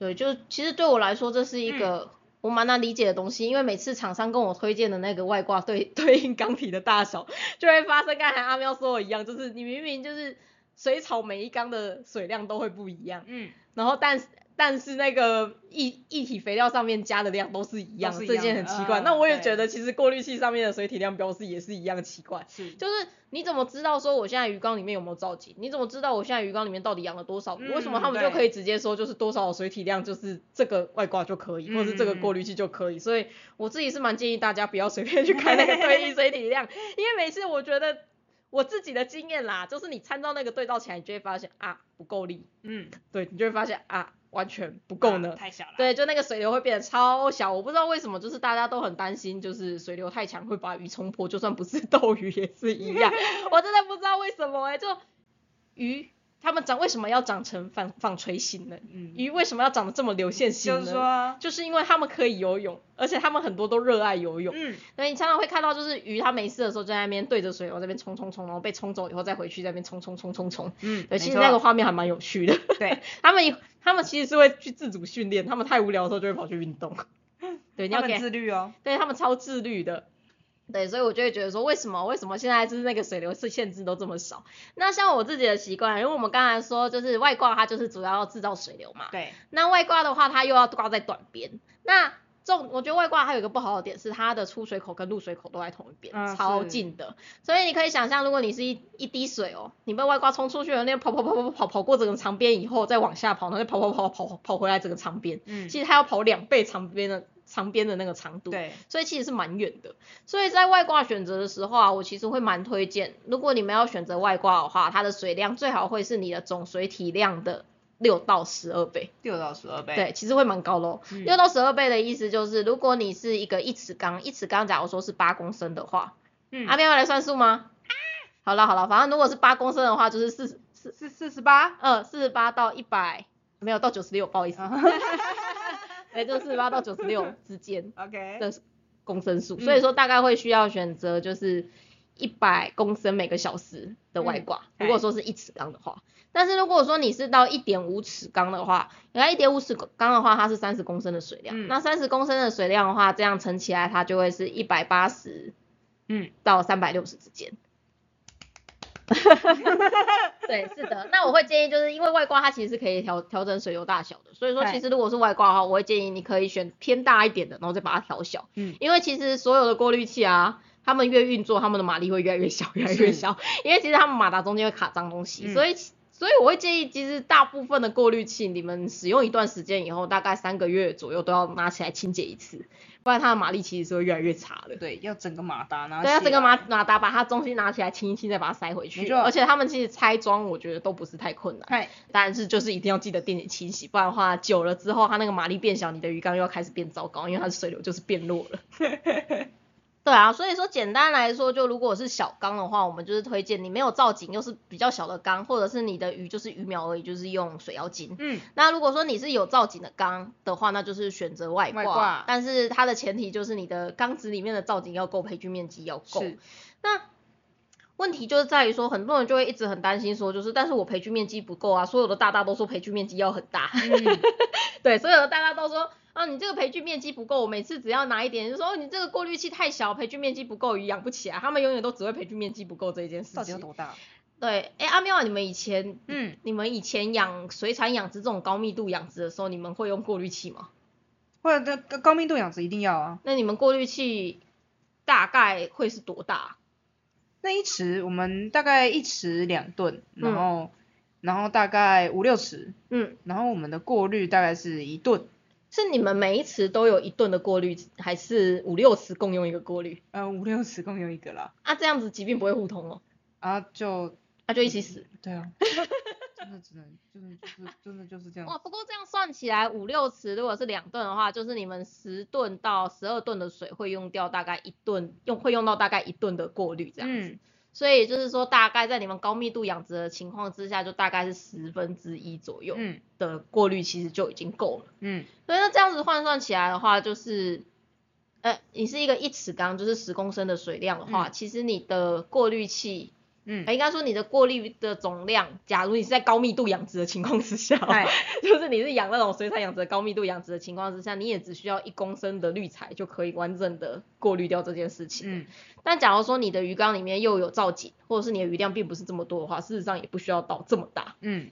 对，就其实对我来说这是一个我蛮难理解的东西，因为每次厂商跟我推荐的那个外挂对 (laughs) 对应缸体的大小，就会发生刚才阿喵说的一样，就是你明明就是水草每一缸的水量都会不一样，嗯，然后但是但是那个液液体肥料上面加的量都是一样，这件很奇怪。嗯那我也觉得其实过滤器上面的水体量标示也是一样奇怪。是，就是你怎么知道说我现在鱼缸里面有没有造景？你怎么知道我现在鱼缸里面到底养了多少鱼？为什么他们就可以直接说就是多少水体量就是这个外挂就可以，或是这个过滤器就可以？所以我自己是蛮建议大家不要随便去看那个对应水体量，(laughs) 因为每次我觉得我自己的经验啦，就是你参照那个对照起来，你就会发现啊不够力，嗯，对你就会发现啊完全不够呢啊。太小了。，对，就那个水流会变得超小，我不知道为什么，就是大家都很担心，就是水流太强会把鱼冲破，就算不是 (laughs) 斗鱼也是一样，我真的不知道为什么哎、就鱼它们长为什么要长成纺纺锤形呢？嗯，鱼为什么要长得这么流线型呢？就是说，就是因为他们可以游泳，而且他们很多都热爱游泳。嗯，所以你常常会看到，就是鱼它没事的时候就在那边对着水往这边冲冲冲，然后被冲走以后再回去在那边冲冲冲冲冲。嗯，对，其实那个画面还蛮有趣的。对，(laughs) 他们他们其实是会去自主训练，他们太无聊的时候就会跑去运动。(laughs) 对，你他们要给，自律哦。对他们超自律的。对，所以我就会觉得说，为什么为什么现在就是那个水流是限制都这么少？那像我自己的习惯，因为我们刚才说就是外挂它就是主要要制造水流嘛，对，那外挂的话它又要挂在短边，那重，我觉得外挂还有一个不好的点是它的出水口跟入水口都在同一边，嗯超近的。所以你可以想象，如果你是一一滴水哦，你被外挂冲出去了，那跑跑跑跑跑跑过整个长边以后，再往下跑，然后再跑跑跑跑跑回来整个长边，嗯，其实它要跑两倍长边的长边的那个长度。对，所以其实是蛮远的。所以在外挂选择的时候啊，我其实会蛮推荐，如果你们要选择外挂的话，它的水量最好会是你的总水体量的六到十二倍。六到十二倍，对，其实会蛮高的哦。嗯六到十二倍的意思就是，如果你是一个一尺缸，一尺缸假如说是八公升的话，嗯，阿喵要来算数吗？好了好了，反正如果是八公升的话，就是四四四四十八，嗯四十八到一百，没有到九十六，不好意思，(laughs) 对，就四十八到九十六之间。(laughs) OK，的公升数，嗯所以说大概会需要选择就是一百公升每个小时的外挂。嗯如果说是一尺缸的话，但是如果说你是到一点五尺缸的话，原来一点五尺缸的话，它是三十公升的水量，嗯那三十公升的水量的话，这样乘起来它就会是一百八十嗯，到三百六十之间。(laughs) 对，是的。那我会建议，就是因为外挂它其实是可以调调整水流大小的，所以说其实如果是外挂的话，我会建议你可以选偏大一点的，然后再把它调小。嗯，因为其实所有的过滤器啊，它们越运作，它们的马力会越来越小，越来越小。因为其实它们马达中间会卡脏东西，嗯所以所以我会建议，其实大部分的过滤器，你们使用一段时间以后，大概三个月左右都要拿起来清洁一次，不然它的马力其实是会越来越差的。对，要整个马达拿对，要整个马马达把它中心拿起来清一清，再把它塞回去。而且他们其实拆装，我觉得都不是太困难。嗨，但是就是一定要记得定点清洗，不然的话久了之后，它那个马力变小，你的鱼缸又要开始变糟糕，因为它的水流就是变弱了。(laughs) 对啊，所以说简单来说，就如果是小缸的话，我们就是推荐你没有造景又是比较小的缸，或者是你的鱼就是鱼苗而已，就是用水妖精。嗯，那如果说你是有造景的缸的话，那就是选择外挂，外挂但是它的前提就是你的缸子里面的造景要够，培菌面积要够。是，那问题就是在于说，很多人就会一直很担心说，就是但是我培菌面积不够啊，所有的大大都说培菌面积要很大，嗯，(laughs) 对，所有的大大都说啊，你这个培菌面积不够，我每次只要拿一点，就说、哦、你这个过滤器太小，培菌面积不够，鱼养不起来，他们永远都只会培菌面积不够这一件事情。到底有多大？对，哎，阿喵啊，你们以前，嗯，你们以前养水产养殖这种高密度养殖的时候，你们会用过滤器吗？或者这高高密度养殖一定要啊。那你们过滤器大概会是多大？那一池我们大概一池两吨，然嗯后、然后大概五六池，嗯，然后我们的过滤大概是一吨，是你们每一池都有一顿的过滤，还是五六池共用一个过滤？呃五六池共用一个啦，啊，这样子疾病不会互通哦，啊就啊、就一起死。对啊，(laughs) 真的只能真的就是真的就是这样哇，，不过这样算起来，五六池如果是两吨的话，就是你们十吨到十二吨的水会用掉大概一吨，用会用到大概一吨的过滤这样子。嗯所以就是说，大概在你们高密度养殖的情况之下，就大概是十分之一左右嗯的过滤其实就已经够了。嗯所以那这样子换算起来的话，就是，呃，你是一个一尺缸，就是十公升的水量的话，嗯其实你的过滤器，嗯呃，应该说你的过滤的总量，假如你是在高密度养殖的情况之下就是你是养那种水产养殖的高密度养殖的情况之下，你也只需要一公升的滤材就可以完整的过滤掉这件事情。嗯但假如说你的鱼缸里面又有造景，或者是你的鱼量并不是这么多的话，事实上也不需要到这么大。嗯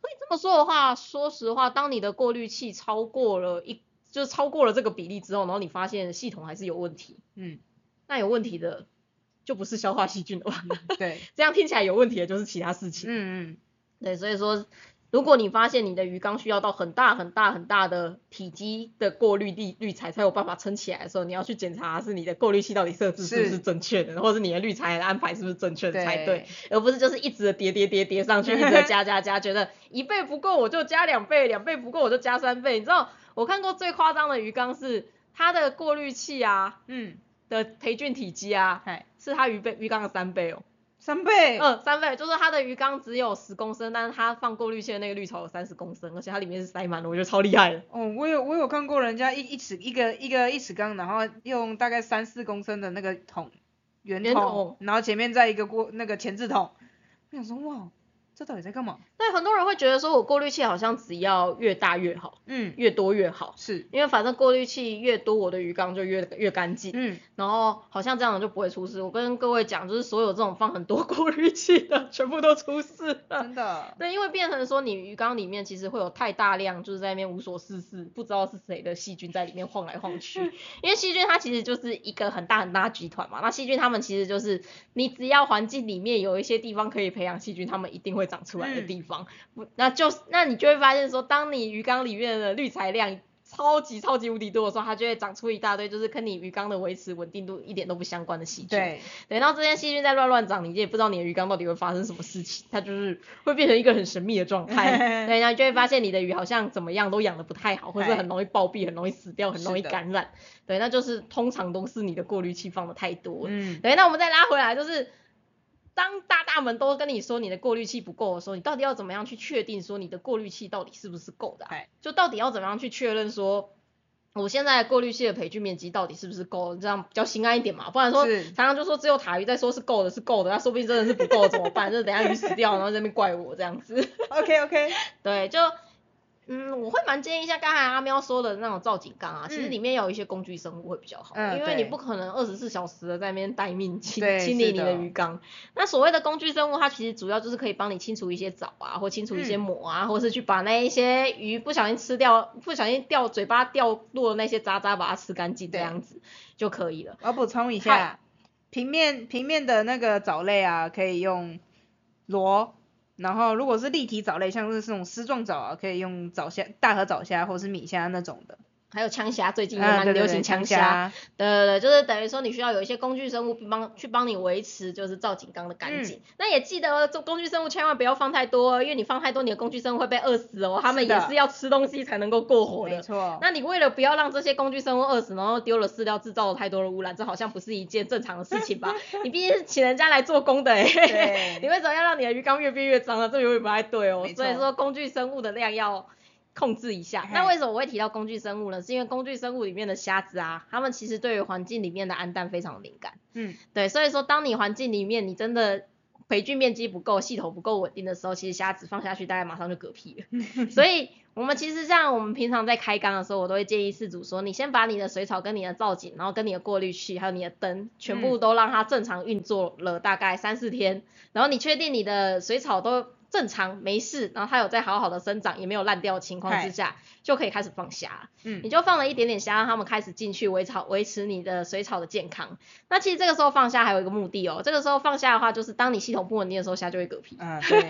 所以这么说的话，说实话，当你的过滤器超过了一，就是超过了这个比例之后，然后你发现系统还是有问题，嗯那有问题的就不是消化细菌了吧？对，(laughs) 这样听起来有问题的就是其他事情。嗯嗯对，所以说，如果你发现你的鱼缸需要到很大很大很大的体积的过滤滤滤材才有办法撑起来的时候，你要去检查是你的过滤器到底设置是不是是正确的，或者是你的滤材的安排是不是正确的才对对，而不是就是一直的叠叠叠叠上去，一直的加加加，觉得一倍不够我就加两倍，两倍不够我就加三倍。你知道我看过最夸张的鱼缸是它的过滤器啊嗯，的培菌体积啊，是它鱼倍鱼缸的三倍哦。三倍，嗯，三倍，就是它的鱼缸只有十公升，但是它放过滤器的那个滤槽有三十公升，而且它里面是塞满了，我觉得超厉害的。哦，我有我有看过人家一一尺一个一个一尺缸，然后用大概三四公升的那个桶圆圆筒筒，然后前面再一个过那个前置桶，我想说哇，这到底在干嘛？对，很多人会觉得说我过滤器好像只要越大越好，嗯，越多越好，是，因为反正过滤器越多，我的鱼缸就越越干净。嗯，然后好像这样就不会出事。我跟各位讲，就是所有这种放很多 (laughs) 过滤器的，全部都出事了。真的，对，因为变成说你鱼缸里面其实会有太大量，就是在那边无所事事，不知道是谁的细菌在里面晃来晃去。(laughs) 因为细菌它其实就是一个很大很大集团嘛，那细菌它们其实就是你只要环境里面有一些地方可以培养细菌，它们一定会长出来的地方。不，那就那你就会发现说，当你鱼缸里面的滤材量超级超级无敌多的时候，它就会长出一大堆，就是跟你鱼缸的维持稳定度一点都不相关的细菌。对，对，然后这些细菌在乱乱长，你也不知道你的鱼缸到底会发生什么事情，它就是会变成一个很神秘的状态。(laughs) 对，然后你就会发现你的鱼好像怎么样都养的不太好，或者很容易暴毙、很容易死掉、很容易感染。对，那就是通常都是你的过滤器放的太多了。嗯，对，那我们再拉回来，就是当大大们都跟你说你的过滤器不够的时候，你到底要怎么样去确定说你的过滤器到底是不是够的就到底要怎么样去确认说，我现在过滤器的培菌面积到底是不是够，这样比较心安一点嘛？不然说是常常就说只有塔鱼在说是够的，是够的，那说不定真的是不够怎么办？就等下鱼死掉，然后在那边怪我这样子。，OK OK，(laughs) 对，就嗯，我会蛮建议像刚才阿喵说的那种造景缸啊，其实嗯里面有一些工具生物会比较好，嗯因为你不可能二十四小时的在那边待命清清理你的鱼缸。那所谓的工具生物，它其实主要就是可以帮你清除一些藻啊，或清除一些嗯膜啊，或是去把那一些鱼不小心吃掉、不小心掉嘴巴掉落的那些渣渣，把它吃干净，这对样子就可以了。我要补充一下，平面平面的那个藻类啊，可以用螺。然后，如果是立体藻类，像是这种丝状藻啊，可以用藻虾、大和藻虾或是米虾那种的。还有枪虾，最近也啊，蛮流行枪虾虾。，对对对，就是等于说你需要有一些工具生物帮去帮你维持就是造景缸的干净。那也记得哦这工具生物千万不要放太多哦，因为你放太多，你的工具生物会被饿死哦，他们也是要吃东西才能够过活的。没错。那你为了不要让这些工具生物饿死，然后丢了饲料，制造了太多的污染，这好像不是一件正常的事情吧？(laughs) 你毕竟是请人家来做工的哎、对 (laughs) 你为什么要让你的鱼缸越变越脏呢？这有点不太对哦。所以说工具生物的量要控制一下。那为什么我会提到工具生物呢？是因为工具生物里面的虾子啊，它们其实对于环境里面的氨氮非常敏感。嗯，对，所以说当你环境里面你真的培菌面积不够，系统不够稳定的时候，其实虾子放下去大概马上就嗝屁了。(laughs) 所以我们其实像我们平常在开缸的时候，我都会建议饲主说，你先把你的水草跟你的造景，然后跟你的过滤器还有你的灯，全部都让它正常运作了大概三四天，然后你确定你的水草都正常没事，然后它有在好好的生长，也没有烂掉的情况之下，就可以开始放虾。嗯你就放了一点点虾，让它们开始进去维草维持你的水草的健康。那其实这个时候放虾还有一个目的哦，这个时候放虾的话，就是当你系统不稳定的时候，虾就会嗝屁。嗯，(laughs) 对，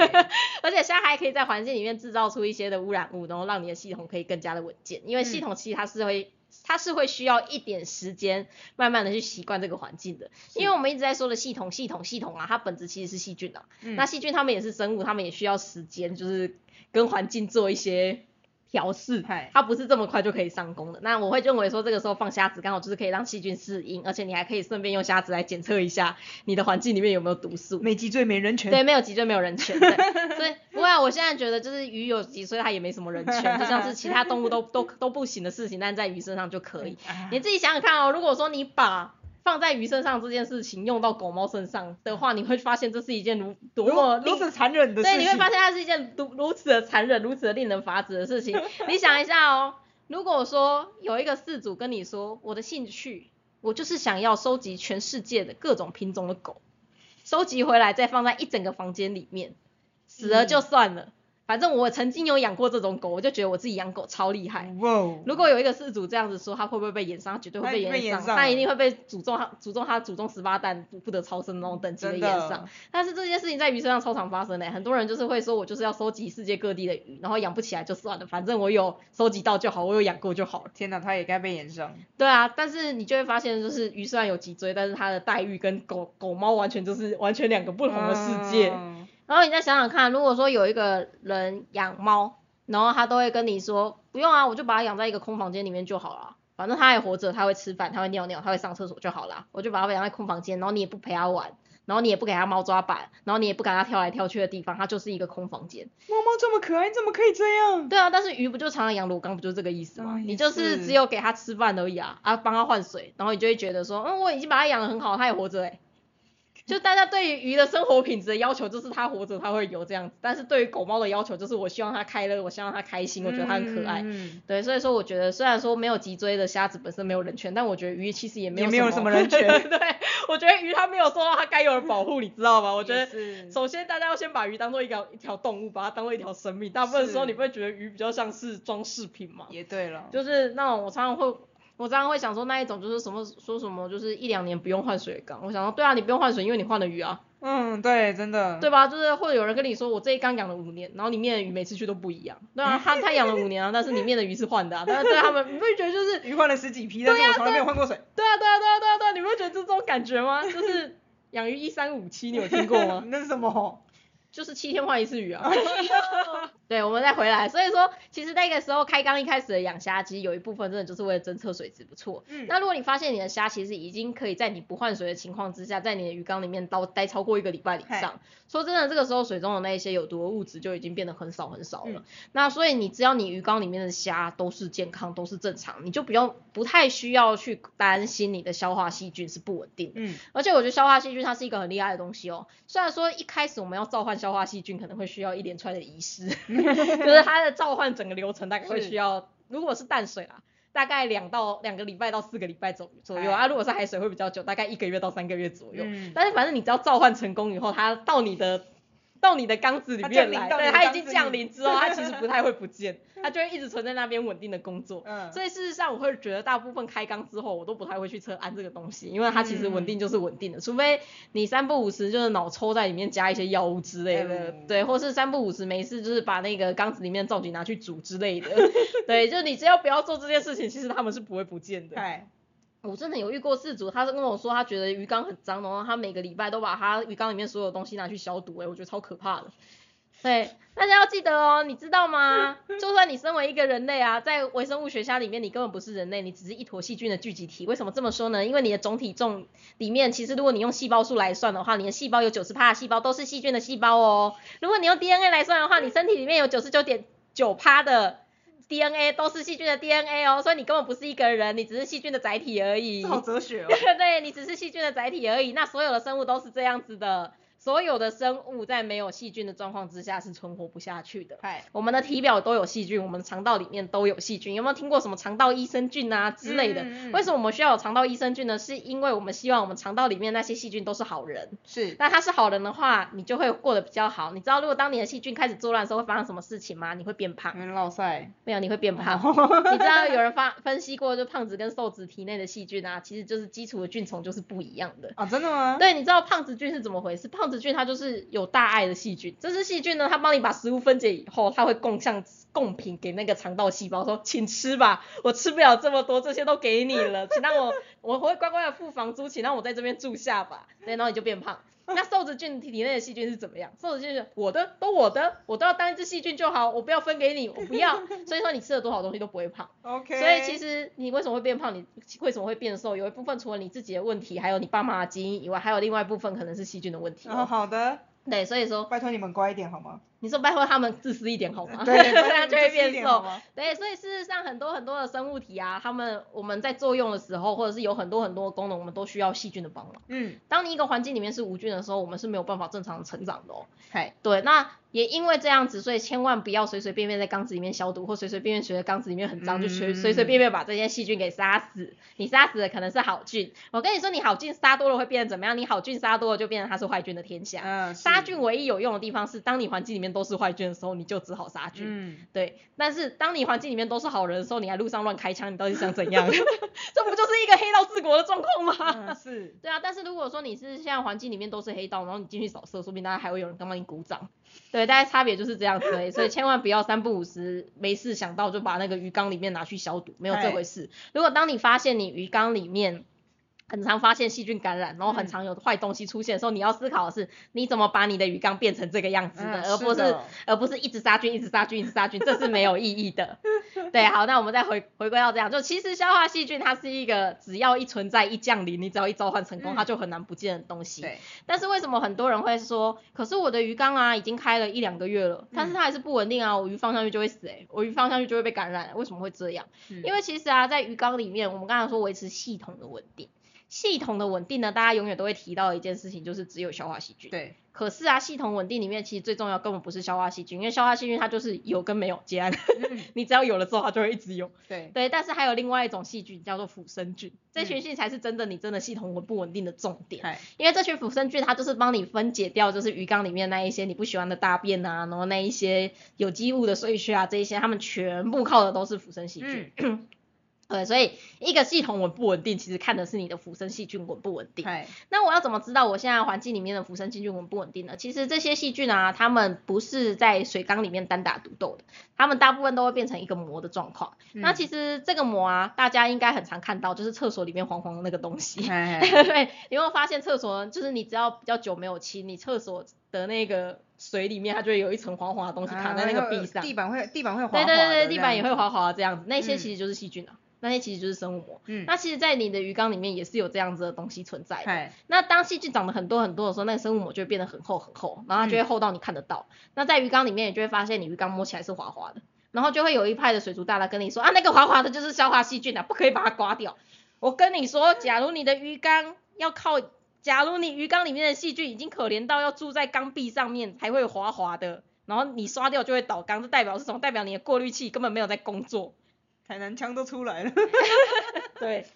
而且虾还可以在环境里面制造出一些的污染物，然后让你的系统可以更加的稳健。因为系统其实它是会，它是会需要一点时间，慢慢的去习惯这个环境的。因为我们一直在说的系统、系统、系统啊，它本质其实是细菌啊。嗯那细菌它们也是生物，它们也需要时间，就是跟环境做一些调试，它不是这么快就可以上工的。那我会认为说，这个时候放虾子刚好就是可以让细菌适应，而且你还可以顺便用虾子来检测一下你的环境里面有没有毒素。没脊椎没人权。对，没有脊椎没有人权，(laughs) 对，所以不会啊，我现在觉得就是鱼有脊椎它也没什么人权，(laughs) 就像是其他动物都都都不行的事情，但在鱼身上就可以。啊你自己想想看哦，如果说你把放在鱼身上这件事情用到狗猫身上的话，你会发现这是一件如多么如如此残忍的事对，你会发现它是一件如如此的残忍、如此的令人发指的事情。你想一下哦，如果说有一个饲主跟你说，我的兴趣，我就是想要收集全世界的各种品种的狗，收集回来再放在一整个房间里面，死了就算了。反正我曾经有养过这种狗，我就觉得我自己养狗超厉害。哇哦，如果有一个饲主这样子说，他会不会被延上？他绝对会被延上，他一定会被诅咒他诅咒他祖宗十八代不不得超生那种等级的真延上。但是这件事情在鱼身上超常发生的，很多人就是会说我就是要收集世界各地的鱼，然后养不起来就算了，反正我有收集到就好，我有养过就好了。天哪，他也该被延上。对啊，但是你就会发现，就是鱼虽然有脊椎，但是它的待遇跟狗狗猫完全就是完全两个不同的世界。嗯然后你再想想看，如果说有一个人养猫，然后他都会跟你说，不用啊，我就把它养在一个空房间里面就好了，反正它还活着，它会吃饭，它会尿尿，它会上厕所就好了，我就把它养在空房间，然后你也不陪它玩，然后你也不给它猫抓板，然后你也不给它跳来跳去的地方，它就是一个空房间。猫猫这么可爱，你怎么可以这样？对啊，但是鱼不就常常养裸缸，不就这个意思吗？啊你就是是只有给它吃饭而已啊，啊帮它换水，然后你就会觉得说，嗯，我已经把它养得很好，它也活着哎、就大家对于鱼的生活品质的要求，就是它活着它会游这样子，但是对于狗猫的要求，就是我希望它快乐，我希望它开心，我觉得它很可爱。嗯对，所以说我觉得虽然说没有脊椎的虾子本身没有人权，但我觉得鱼其实也没有也没有什么人权 (laughs) 对，我觉得鱼它没有受到它该有的保护，你知道吗？我觉得是首先大家要先把鱼当做一条一条动物，把它当做一条生命。大部分时候你不会觉得鱼比较像是装饰品嘛？也对了，就是那种我常常会。我常常会想说那一种就是什么说什么就是一两年不用换水缸，我想说对啊你不用换水，因为你换了鱼啊，嗯，对，真的，对吧？就是或者有人跟你说我这一缸养了五年，然后里面的鱼每次去都不一样，对啊，他他养了五年啊，但是里面的鱼是换的啊，但是对他们你不会觉得就是鱼换了十几批，但是我从来没有换过水。对啊对啊对啊对啊对啊，你不会觉得这种感觉吗？就是养鱼一三五七，你有听过吗？(laughs) 那是什么？就是七天换一次鱼啊。(laughs) (laughs) 对，我们再回来，所以说其实那个时候开缸一开始的养虾，其实有一部分真的就是为了侦测水质不错。嗯那如果你发现你的虾其实已经可以在你不换水的情况之下，在你的鱼缸里面待待超过一个礼拜以上，说真的，这个时候水中的那一些有毒的物质就已经变得很少很少了。嗯那所以你只要你鱼缸里面的虾都是健康，都是正常，你就不用不太需要去担心你的消化细菌是不稳定的。嗯，而且我觉得消化细菌它是一个很厉害的东西哦。虽然说一开始我们要召唤消化细菌可能会需要一连串的仪式，(laughs) (laughs) 就是它的召唤整个流程大概会需要，如果是淡水啦。大概两到两个礼拜到四个礼拜左左右哎啊，如果是海水会比较久，大概一个月到三个月左右。嗯但是反正你只要召唤成功以后，它到你的到你的缸子里面来，对，它已经降临之后，它其实不太会不见，(laughs) 它就会一直存在那边稳定的工作。嗯所以事实上，我会觉得大部分开缸之后，我都不太会去测安这个东西，因为它其实稳定就是稳定的，除非你三不五时就是脑抽在里面加一些药物之类的，嗯对，或是三不五时没事就是把那个缸子里面的皂基拿去煮之类的，(laughs) 对，就你只要不要做这件事情，其实他们是不会不见的。我真的有遇过事主，他是跟我说他觉得鱼缸很脏，然后他每个礼拜都把他鱼缸里面所有东西拿去消毒、欸，我觉得超可怕的。对，大家要记得哦，你知道吗？就算你身为一个人类啊，在微生物学家里面，你根本不是人类，你只是一坨细菌的聚集体。为什么这么说呢？因为你的总体重里面，其实如果你用细胞数来算的话，你的细胞有九十趴的细胞都是细菌的细胞哦。如果你用 DNA 来算的话，你身体里面有九十九点九趴的 DNA 都是细菌的 DNA 哦，所以你根本不是一个人，你只是细菌的载体而已。这好哲学哦。(laughs) 对你只是细菌的载体而已。那所有的生物都是这样子的，所有的生物在没有细菌的状况之下是存活不下去的。嗨，我们的体表都有细菌，我们的肠道里面都有细菌。有没有听过什么肠道益生菌啊之类的？嗯嗯嗯为什么我们需要有肠道益生菌呢？是因为我们希望我们肠道里面那些细菌都是好人。是，那他是好人的话，你就会过得比较好。你知道，如果当你的细菌开始作乱的时候，会发生什么事情吗？你会变胖。嗯老塞。没有，你会变胖。(laughs) 你知道有人发 (laughs) 分析过，就胖子跟瘦子体内的细菌啊，其实就是基础的菌虫就是不一样的。啊，真的吗？对，你知道胖子菌是怎么回事？胖子菌它就是有大爱的细菌，这只细菌呢，它帮你把食物分解以后，它会供上供品给那个肠道细胞，说请吃吧，我吃不了这么多，这些都给你了，请让我我会乖乖的付房租，请让我在这边住下吧。对，然后你就变胖。那瘦子菌体内的细菌是怎么样？瘦子菌是我的都我的，我都要当一只细菌就好，我不要分给你，我不要。(laughs) 所以说你吃了多少东西都不会胖。OK。所以其实你为什么会变胖，你为什么会变瘦，有一部分除了你自己的问题，还有你爸妈的基因以外，还有另外一部分可能是细菌的问题、哦，哦。好的，对，所以说拜托你们乖一点好吗？你说拜托他们自私一点好吗？对，这样就会变瘦。对，所以事实上很多很多的生物体啊，他们我们在作用的时候，或者是有很多很多的功能，我们都需要细菌的帮忙。嗯，当你一个环境里面是无菌的时候，我们是没有办法正常成长的哦。嗨，对，那也因为这样子，所以千万不要随随便便在缸子里面消毒，或随随便便觉得缸子里面很脏，就随嗯随随便便把这些细菌给杀死。你杀死的可能是好菌，我跟你说，你好菌杀多了会变成怎么样？你好菌杀多了就变成它是坏菌的天下。嗯，杀，菌唯一有用的地方是，当你环境里面都是坏菌的时候，你就只好杀菌。嗯，对，但是当你环境里面都是好人的时候，你还路上乱开枪，你到底想怎样？(laughs) 这不就是一个黑道治国的状况吗？嗯是，对啊，但是如果说你是现在环境里面都是黑道，然后你进去扫射，说不定大家还会有人帮你鼓掌。对，大概差别就是这样子而已，所以千万不要三不五时没事想到就把那个鱼缸里面拿去消毒，没有这回事。如果当你发现你鱼缸里面很常发现细菌感染，然后很嗯常有坏东西出现的时候，你要思考的是你怎么把你的鱼缸变成这个样子的，嗯而不是而不是一直杀菌、一直杀菌、一直杀菌，这是 (laughs) 没有意义的。对，好，那我们再回回归到这样，就其实消化细菌它是一个只要一存在、一降临，你只要一召唤成功，嗯它就很难不见的东西。对，但是为什么很多人会说，可是我的鱼缸啊已经开了一两个月了，但是它还是不稳定啊，我鱼放上去就会死、欸，我鱼放上去就会被感染、为什么会这样？嗯因为其实啊，在鱼缸里面，我们刚才说维持系统的稳定。系统的稳定呢，大家永远都会提到一件事情就是只有消化细菌。对，可是啊，系统稳定里面其实最重要根本不是消化细菌，因为消化细菌它就是有跟没有结案，嗯 (laughs) 你只要有了之后它就会一直有。对，对，但是还有另外一种细菌叫做腐生菌，这嗯群细菌才是真的你真的系统稳不稳定的重点。嗨，因为这群腐生菌它就是帮你分解掉就是鱼缸里面那一些你不喜欢的大便啊，然后那一些有机物的碎屑啊，这一些它们全部靠的都是腐生细菌。嗯 (laughs) 对，所以一个系统稳不稳定，其实看的是你的浮生细菌稳不稳定。嗨，那我要怎么知道我现在环境里面的浮生细菌稳不稳定呢？其实这些细菌啊，它们不是在水缸里面单打独斗的，它们大部分都会变成一个膜的状况。那其实这个膜啊，大家应该很常看到，就是厕所里面黄黄的那个东西。嗨，(laughs) 对，你有没有发现厕所就是你只要比较久没有清，你厕所的那个水里面它就会有一层黄黄的东西卡在那个壁上。地板会地板会滑滑的对对对对，地板也会滑滑这样子，那些嗯其实就是细菌啊，那些其实就是生物膜。嗯，那其实，在你的鱼缸里面也是有这样子的东西存在的。那当细菌长得很多很多的时候，那个生物膜就会变得很厚很厚，然后它就会厚到你看得到。那在鱼缸里面，你就会发现你鱼缸摸起来是滑滑的，然后就会有一派的水族大大跟你说啊，那个滑滑的就是消化细菌啊，不可以把它刮掉。我跟你说，假如你的鱼缸要靠，假如你鱼缸里面的细菌已经可怜到要住在缸壁上面才会滑滑的，然后你刷掉就会倒缸，这代表是什么？代表你的过滤器根本没有在工作。台南腔都出来了，(laughs) 对，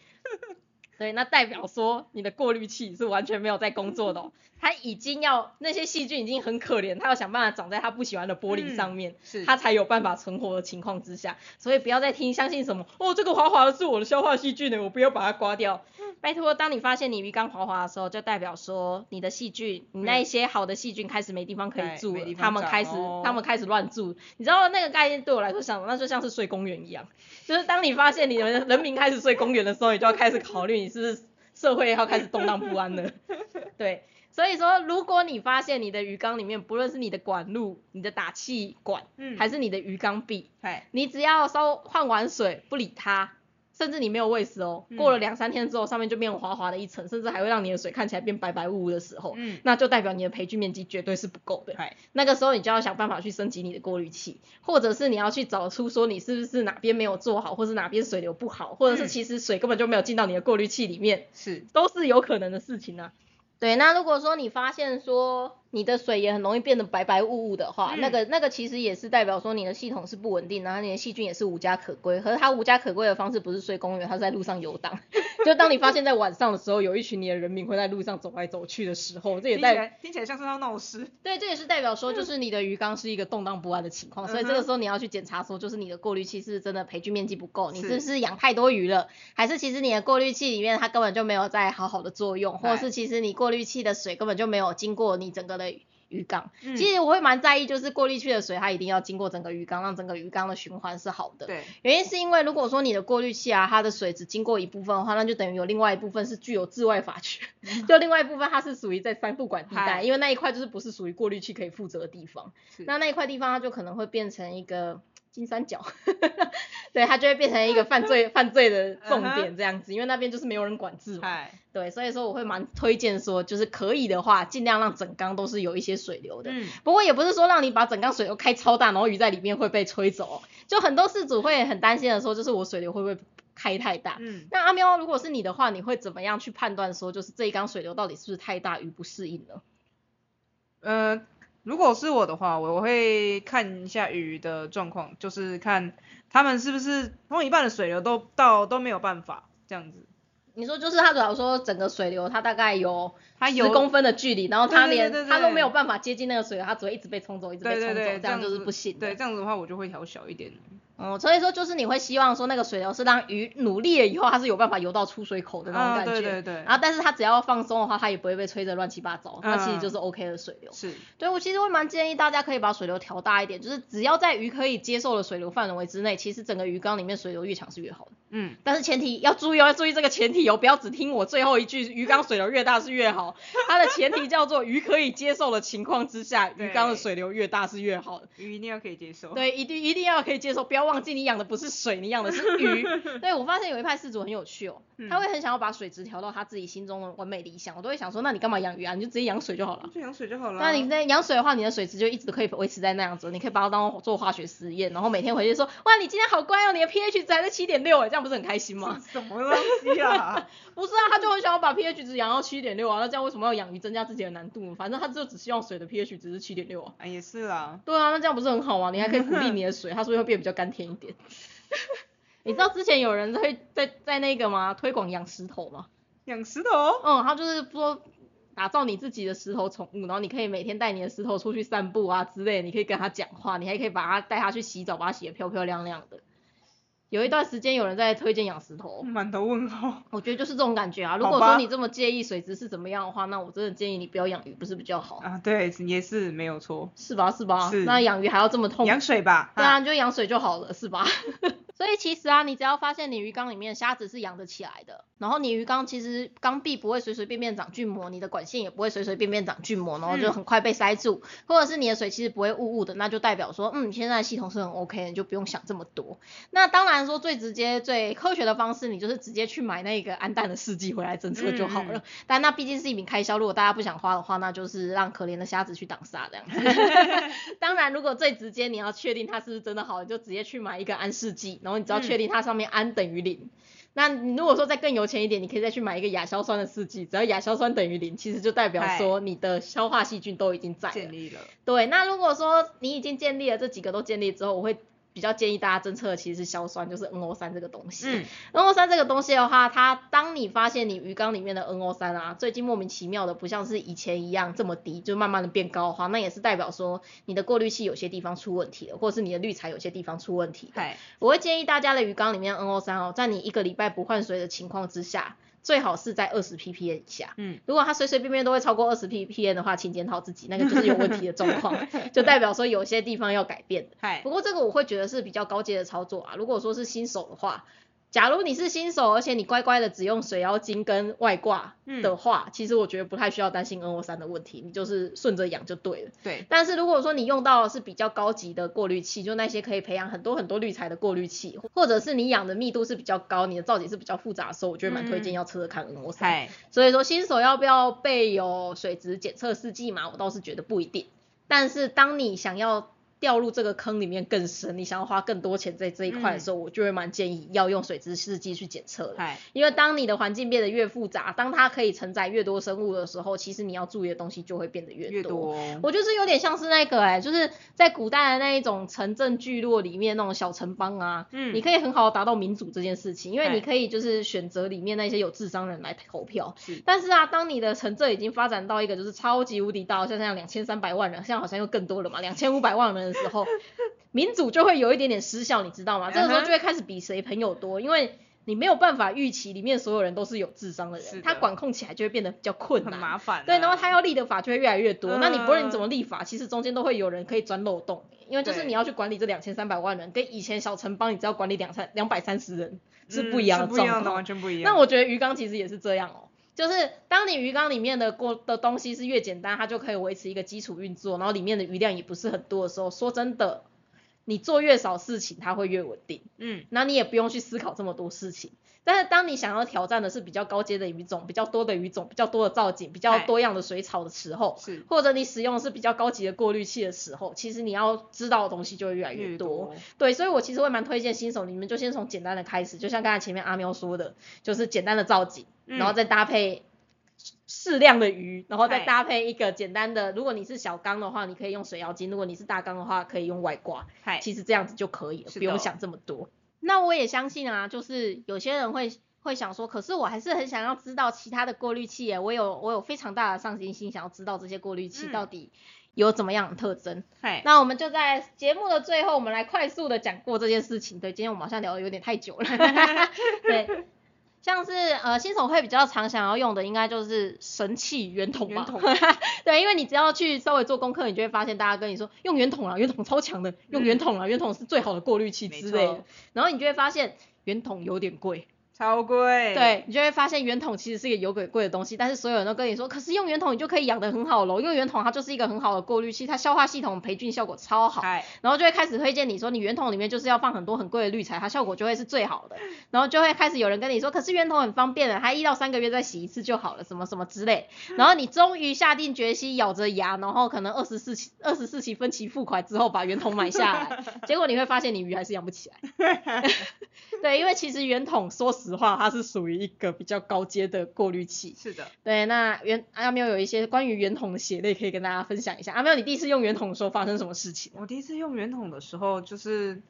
对，那代表说你的过滤器是完全没有在工作的、哦，它已经要那些细菌已经很可怜，它要想办法长在它不喜欢的玻璃上面，是它才有办法存活的情况之下，所以不要再听相信什么哦，这个滑滑的是我的消化细菌呢，我不要把它刮掉。拜托，当你发现你鱼缸滑滑的时候，就代表说你的细菌，你那一些好的细菌开始没地方可以哎住了，没地方长它们开始哦它们开始乱住。你知道那个概念对我来说像，那就像是睡公园一样，就是当你发现你的人民开始睡公园的时候，你就要开始考虑你是社会要开始动荡不安了。(laughs) 对，所以说如果你发现你的鱼缸里面，不论是你的管路、你的打气管，嗯还是你的鱼缸壁，嗨，你只要稍换完水不理它，甚至你没有喂食哦，嗯。过了两三天之后，上面就变滑滑的一层，甚至还会让你的水看起来变白白雾雾的时候，嗯，那就代表你的培菌面积绝对是不够的。嗨，那个时候你就要想办法去升级你的过滤器，或者是你要去找出说你是不是哪边没有做好，或是哪边水流不好，或者是嗯。其实水根本就没有进到你的过滤器里面，是，都是有可能的事情啊。对，那如果说你发现说你的水也很容易变得白白雾雾的话，嗯。那个那个其实也是代表说你的系统是不稳定，然后你的细菌也是无家可归。可是它无家可归的方式不是睡公园，它是在路上游荡。(laughs) 就当你发现在晚上的时候，有一群你的人民会在路上走来走去的时候，这也代来听起来像是要闹事，对，这也是代表说，就是你的鱼缸是一个动荡不安的情况，所以这个时候你要去检查说，就是你的过滤器是真的培菌面积不够，你是不是养太多鱼了，还是其实你的过滤器里面它根本就没有在好好的作用，或者是其实你过滤器的水根本就没有经过你整个的鱼缸。嗯其实我会蛮在意，就是过滤器的水它一定要经过整个鱼缸，让整个鱼缸的循环是好的。对，原因是因为如果说你的过滤器啊，它的水只经过一部分的话，那就等于有另外一部分是具有治外法权，(laughs) 就另外一部分它是属于在三不管地带，因为那一块就是不是属于过滤器可以负责的地方，那那一块地方它就可能会变成一个金三角，对，它就会变成一个犯罪 (laughs) 犯罪的重嗯点这样子，因为那边就是没有人管制嘛。嗨，对，所以说我会蛮推荐说，就是可以的话，尽量让整缸都是有一些水流的。嗯，不过也不是说让你把整缸水流开超大，然后鱼在里面会被吹走哦。就很多事主会很担心的说，就是我水流会不会开太大？嗯，那阿喵，如果是你的话，你会怎么样去判断说，就是这一缸水流到底是不是太大，鱼不适应呢？呃，如果是我的话，我我会看一下鱼的状况，就是看他们是不是通一半的水流都到都没有办法这样子，你说就是他主要说整个水流它大概有它有十公分的距离，然后它连它都没有办法接近那个水流，它只会一直被冲走，一直被冲走，这样就是不行。对，这样子的话我就会调小一点。哦，所以说就是你会希望说那个水流是让鱼努力了以后，它是有办法游到出水口的那种啊感觉。对对对然后但是它只要放松的话，它也不会被吹得乱七八糟，它其实嗯就是 OK 的水流。是，对我其实会蛮建议大家可以把水流调大一点，就是只要在鱼可以接受的水流范围之内，其实整个鱼缸里面水流越强是越好的。嗯，但是前提要注意哦，要注意这个前提哦，不要只听我最后一句，鱼缸水流越大是越好。(laughs) 它的前提叫做鱼可以接受的情况之下，鱼缸的水流越大是越好的。鱼一定要可以接受。对，一定一定要可以接受，不要忘记你养的不是水，你养的是鱼。(laughs) 对我发现有一派饲主很有趣哦，他会很想要把水质调到他自己心中的完美理想。我都会想说，那你干嘛养鱼啊？你就直接养水就好了。就养水就好了。那你在养水的话，你的水质就一直可以维持在那样子，你可以把它当做化学实验，然后每天回去说，哇，你今天好乖哦，你的 pH 值还是七点六，哎，这样不是很开心吗？什么东西啊？(laughs) 不是啊，他就很想要把 pH 值养到七点六啊，那这样为什么要养鱼增加自己的难度？反正他就只希望水的 pH 值是七点六啊。哎，也是啊。对啊，那这样不是很好吗？(laughs) 你还可以鼓励你的水，他说会变比较甘甜一点。(laughs) 你知道之前有人在在在那个吗？推广养石头吗？养石头？嗯，他就是说打造你自己的石头宠物，然后你可以每天带你的石头出去散步啊之类，你可以跟他讲话，你还可以把它带它去洗澡，把它洗得漂漂亮亮的。有一段时间有人在推荐养石头，满头问号。我觉得就是这种感觉啊。如果说你这么介意水质是怎么样的话，那我真的建议你不要养鱼，不是比较好啊？对，也是没有错。是吧？是吧？是。那养鱼还要这么痛？养水吧。对啊，就养水就好了，是吧？(laughs) 所以其实啊，你只要发现你鱼缸里面虾子是养得起来的，然后你鱼缸其实缸壁不会随随便便长菌膜，你的管线也不会随随便便长菌膜，然后就很快被塞住，或者是你的水其实不会雾雾的，那就代表说，嗯，现在系统是很 OK，你就不用想这么多。那当然说最直接、最科学的方式，你就是直接去买那个氨氮的试剂回来侦测就好了。但那毕竟是一笔开销，如果大家不想花的话，那就是让可怜的虾子去挡沙这样子。(laughs) 当然，如果最直接你要确定它是不是真的好，你就直接去买一个氨试剂。然后你只要确定它上面氨等于零，那你如果说再更有钱一点，你可以再去买一个亚硝酸的试剂，只要亚硝酸等于零，其实就代表说你的消化细菌都已经在建立了。对，那如果说你已经建立了这几个都建立之后，我会。比较建议大家侦测的其实是硝酸，就是 NO 三这个东西。嗯，NO 三这个东西的话，它当你发现你鱼缸里面的 NO 三啊，最近莫名其妙的不像是以前一样这么低，就慢慢的变高的话，那也是代表说你的过滤器有些地方出问题了，或者是你的滤材有些地方出问题。对，我会建议大家的鱼缸里面 NO 三哦，在你一个礼拜不换水的情况之下。最好是在二十 ppm 以下，嗯，如果它随随便便都会超过二十 ppm 的话，请检讨自己，那个就是有问题的状况，(laughs) 就代表说有些地方要改变的。不过这个我会觉得是比较高阶的操作啊，如果说是新手的话。假如你是新手，而且你乖乖的只用水妖精跟外挂的话，其实我觉得不太需要担心 NO 三的问题，你就是顺着养就对了。对。但是如果说你用到的是比较高级的过滤器，就那些可以培养很多很多滤材的过滤器，或者是你养的密度是比较高，你的造景是比较复杂的时候，我觉得蛮推荐要测测看 NO 三。所以说新手要不要备有水质检测试剂嘛？我倒是觉得不一定。但是当你想要掉入这个坑里面更深，你想要花更多钱在这一块的时候，我就会蛮建议要用水质试剂去检测的。因为当你的环境变得越复杂，当它可以承载越多生物的时候，其实你要注意的东西就会变得越多。我就是有点像是那个哎，就是在古代的那一种城镇聚落里面那种小城邦啊，嗯，你可以很好的达到民主这件事情，因为你可以就是选择里面那些有智商人来投票。是。但是啊，当你的城镇已经发展到一个就是超级无敌大，像像两千三百万人，现在好像又更多了嘛，两千五百万人。的时候，民主就会有一点点失效，你知道吗？这个时候就会开始比谁朋友多，因为你没有办法预期里面所有人都是有智商的人，他管控起来就会变得比较困难，很麻烦。对，然后他要立的法就会越来越多，那你不论你怎么立法，其实中间都会有人可以钻漏洞，因为就是你要去管理这两千三百万人，跟以前小城邦你只要管理两三两百三十人是不一样的状况，完全不一样。那我觉得鱼缸其实也是这样哦。就是当你鱼缸里面的过的东西是越简单，它就可以维持一个基础运作，然后里面的鱼量也不是很多的时候，说真的，你做越少事情，它会越稳定。嗯，那你也不用去思考这么多事情。但是当你想要挑战的是比较高阶的鱼种、比较多的鱼种、比较多的造景、比较多样的水草的时候，是，或者你使用的是比较高级的过滤器的时候，其实你要知道的东西就会越来越多。对，所以我其实会蛮推荐新手，你们就先从简单的开始，就像刚才前面阿喵说的，就是简单的造景，然后再搭配适量的鱼，然后再搭配一个简单的，如果你是小缸的话，你可以用水妖精；如果你是大缸的话，可以用外挂。其实这样子就可以了，不用想这么多。那我也相信啊，就是有些人会会想说，可是我还是很想要知道其他的过滤器耶，我有我有非常大的上进心，想要知道这些过滤器到底有怎么样的特征。那我们就在节目的最后，我们来快速的讲过这件事情。对，今天我们好像聊的有点太久了。(laughs) (laughs) 对。像是呃新手会比较常想要用的，应该就是神器圆筒吧。(laughs) 对，因为你只要去稍微做功课，你就会发现大家跟你说用圆筒啊，圆筒超强的，用圆筒啊，圆筒是最好的过滤器之类的。然后你就会发现圆筒有点贵。超贵。对，你就会发现圆筒其实是一个有鬼贵的东西，但是所有人都跟你说，可是用圆筒你就可以养得很好喽，用圆筒它就是一个很好的过滤器，它消化系统培菌效果超好，嗨，然后就会开始推荐你说，你圆筒里面就是要放很多很贵的滤材，它效果就会是最好的，然后就会开始有人跟你说，可是圆筒很方便的，它一到三个月再洗一次就好了，什么什么之类，然后你终于下定决心咬着牙，然后可能二十四期 (laughs) 二十四期分期付款之后把圆筒买下来，(laughs) 结果你会发现你鱼还是养不起来。(laughs) 对，因为其实圆筒说实话它是属于一个比较高阶的过滤器。是的，对，那圆阿喵有一些关于圆筒的血泪可以跟大家分享一下。阿喵，你第一次用圆筒的时候发生什么事情？我第一次用圆筒的时候就是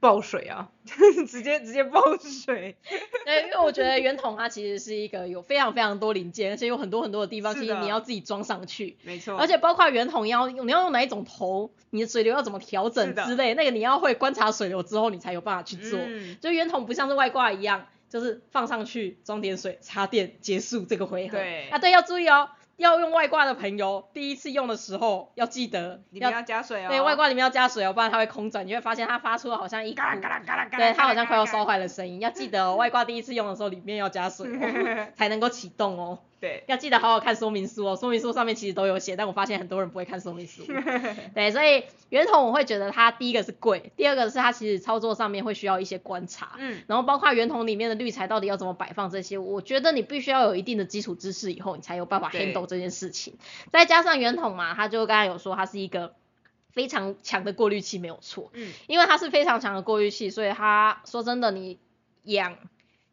爆水啊，(laughs) 直接直接爆水。对，因为我觉得圆筒它其实是一个有非常非常多零件，而且有很多很多的地方，其实你要自己装上去。没错，而且包括圆筒要用，你要用哪一种头，你的水流要怎么调整之类，那个你要会观察水流之后，你才有办法去做。嗯就圆筒不像是外挂一样，就是放上去装点水，插电结束这个回合。对啊，对，要注意哦，要用外挂的朋友，第一次用的时候要记得里面要加水哦。对外挂里面要加水哦，不然它会空转，你会发现它发出好像一嘎啦嘎啦嘎啦嘎啦，对，它好像快要烧坏。的声音，要记得哦，外挂第一次用的时候里面要加水哦，才能够启动哦。对，要记得好好看说明书哦，说明书上面其实都有写，但我发现很多人不会看说明书。对，所以圆筒我会觉得它第一个是贵，第二个是它其实操作上面会需要一些观察，嗯，然后包括圆筒里面的滤材到底要怎么摆放这些，我觉得你必须要有一定的基础知识以后，你才有办法 handle 这件事情。再加上圆筒嘛，他就刚才有说它是一个非常强的过滤器，没有错。嗯，因为它是非常强的过滤器，所以它说真的，你养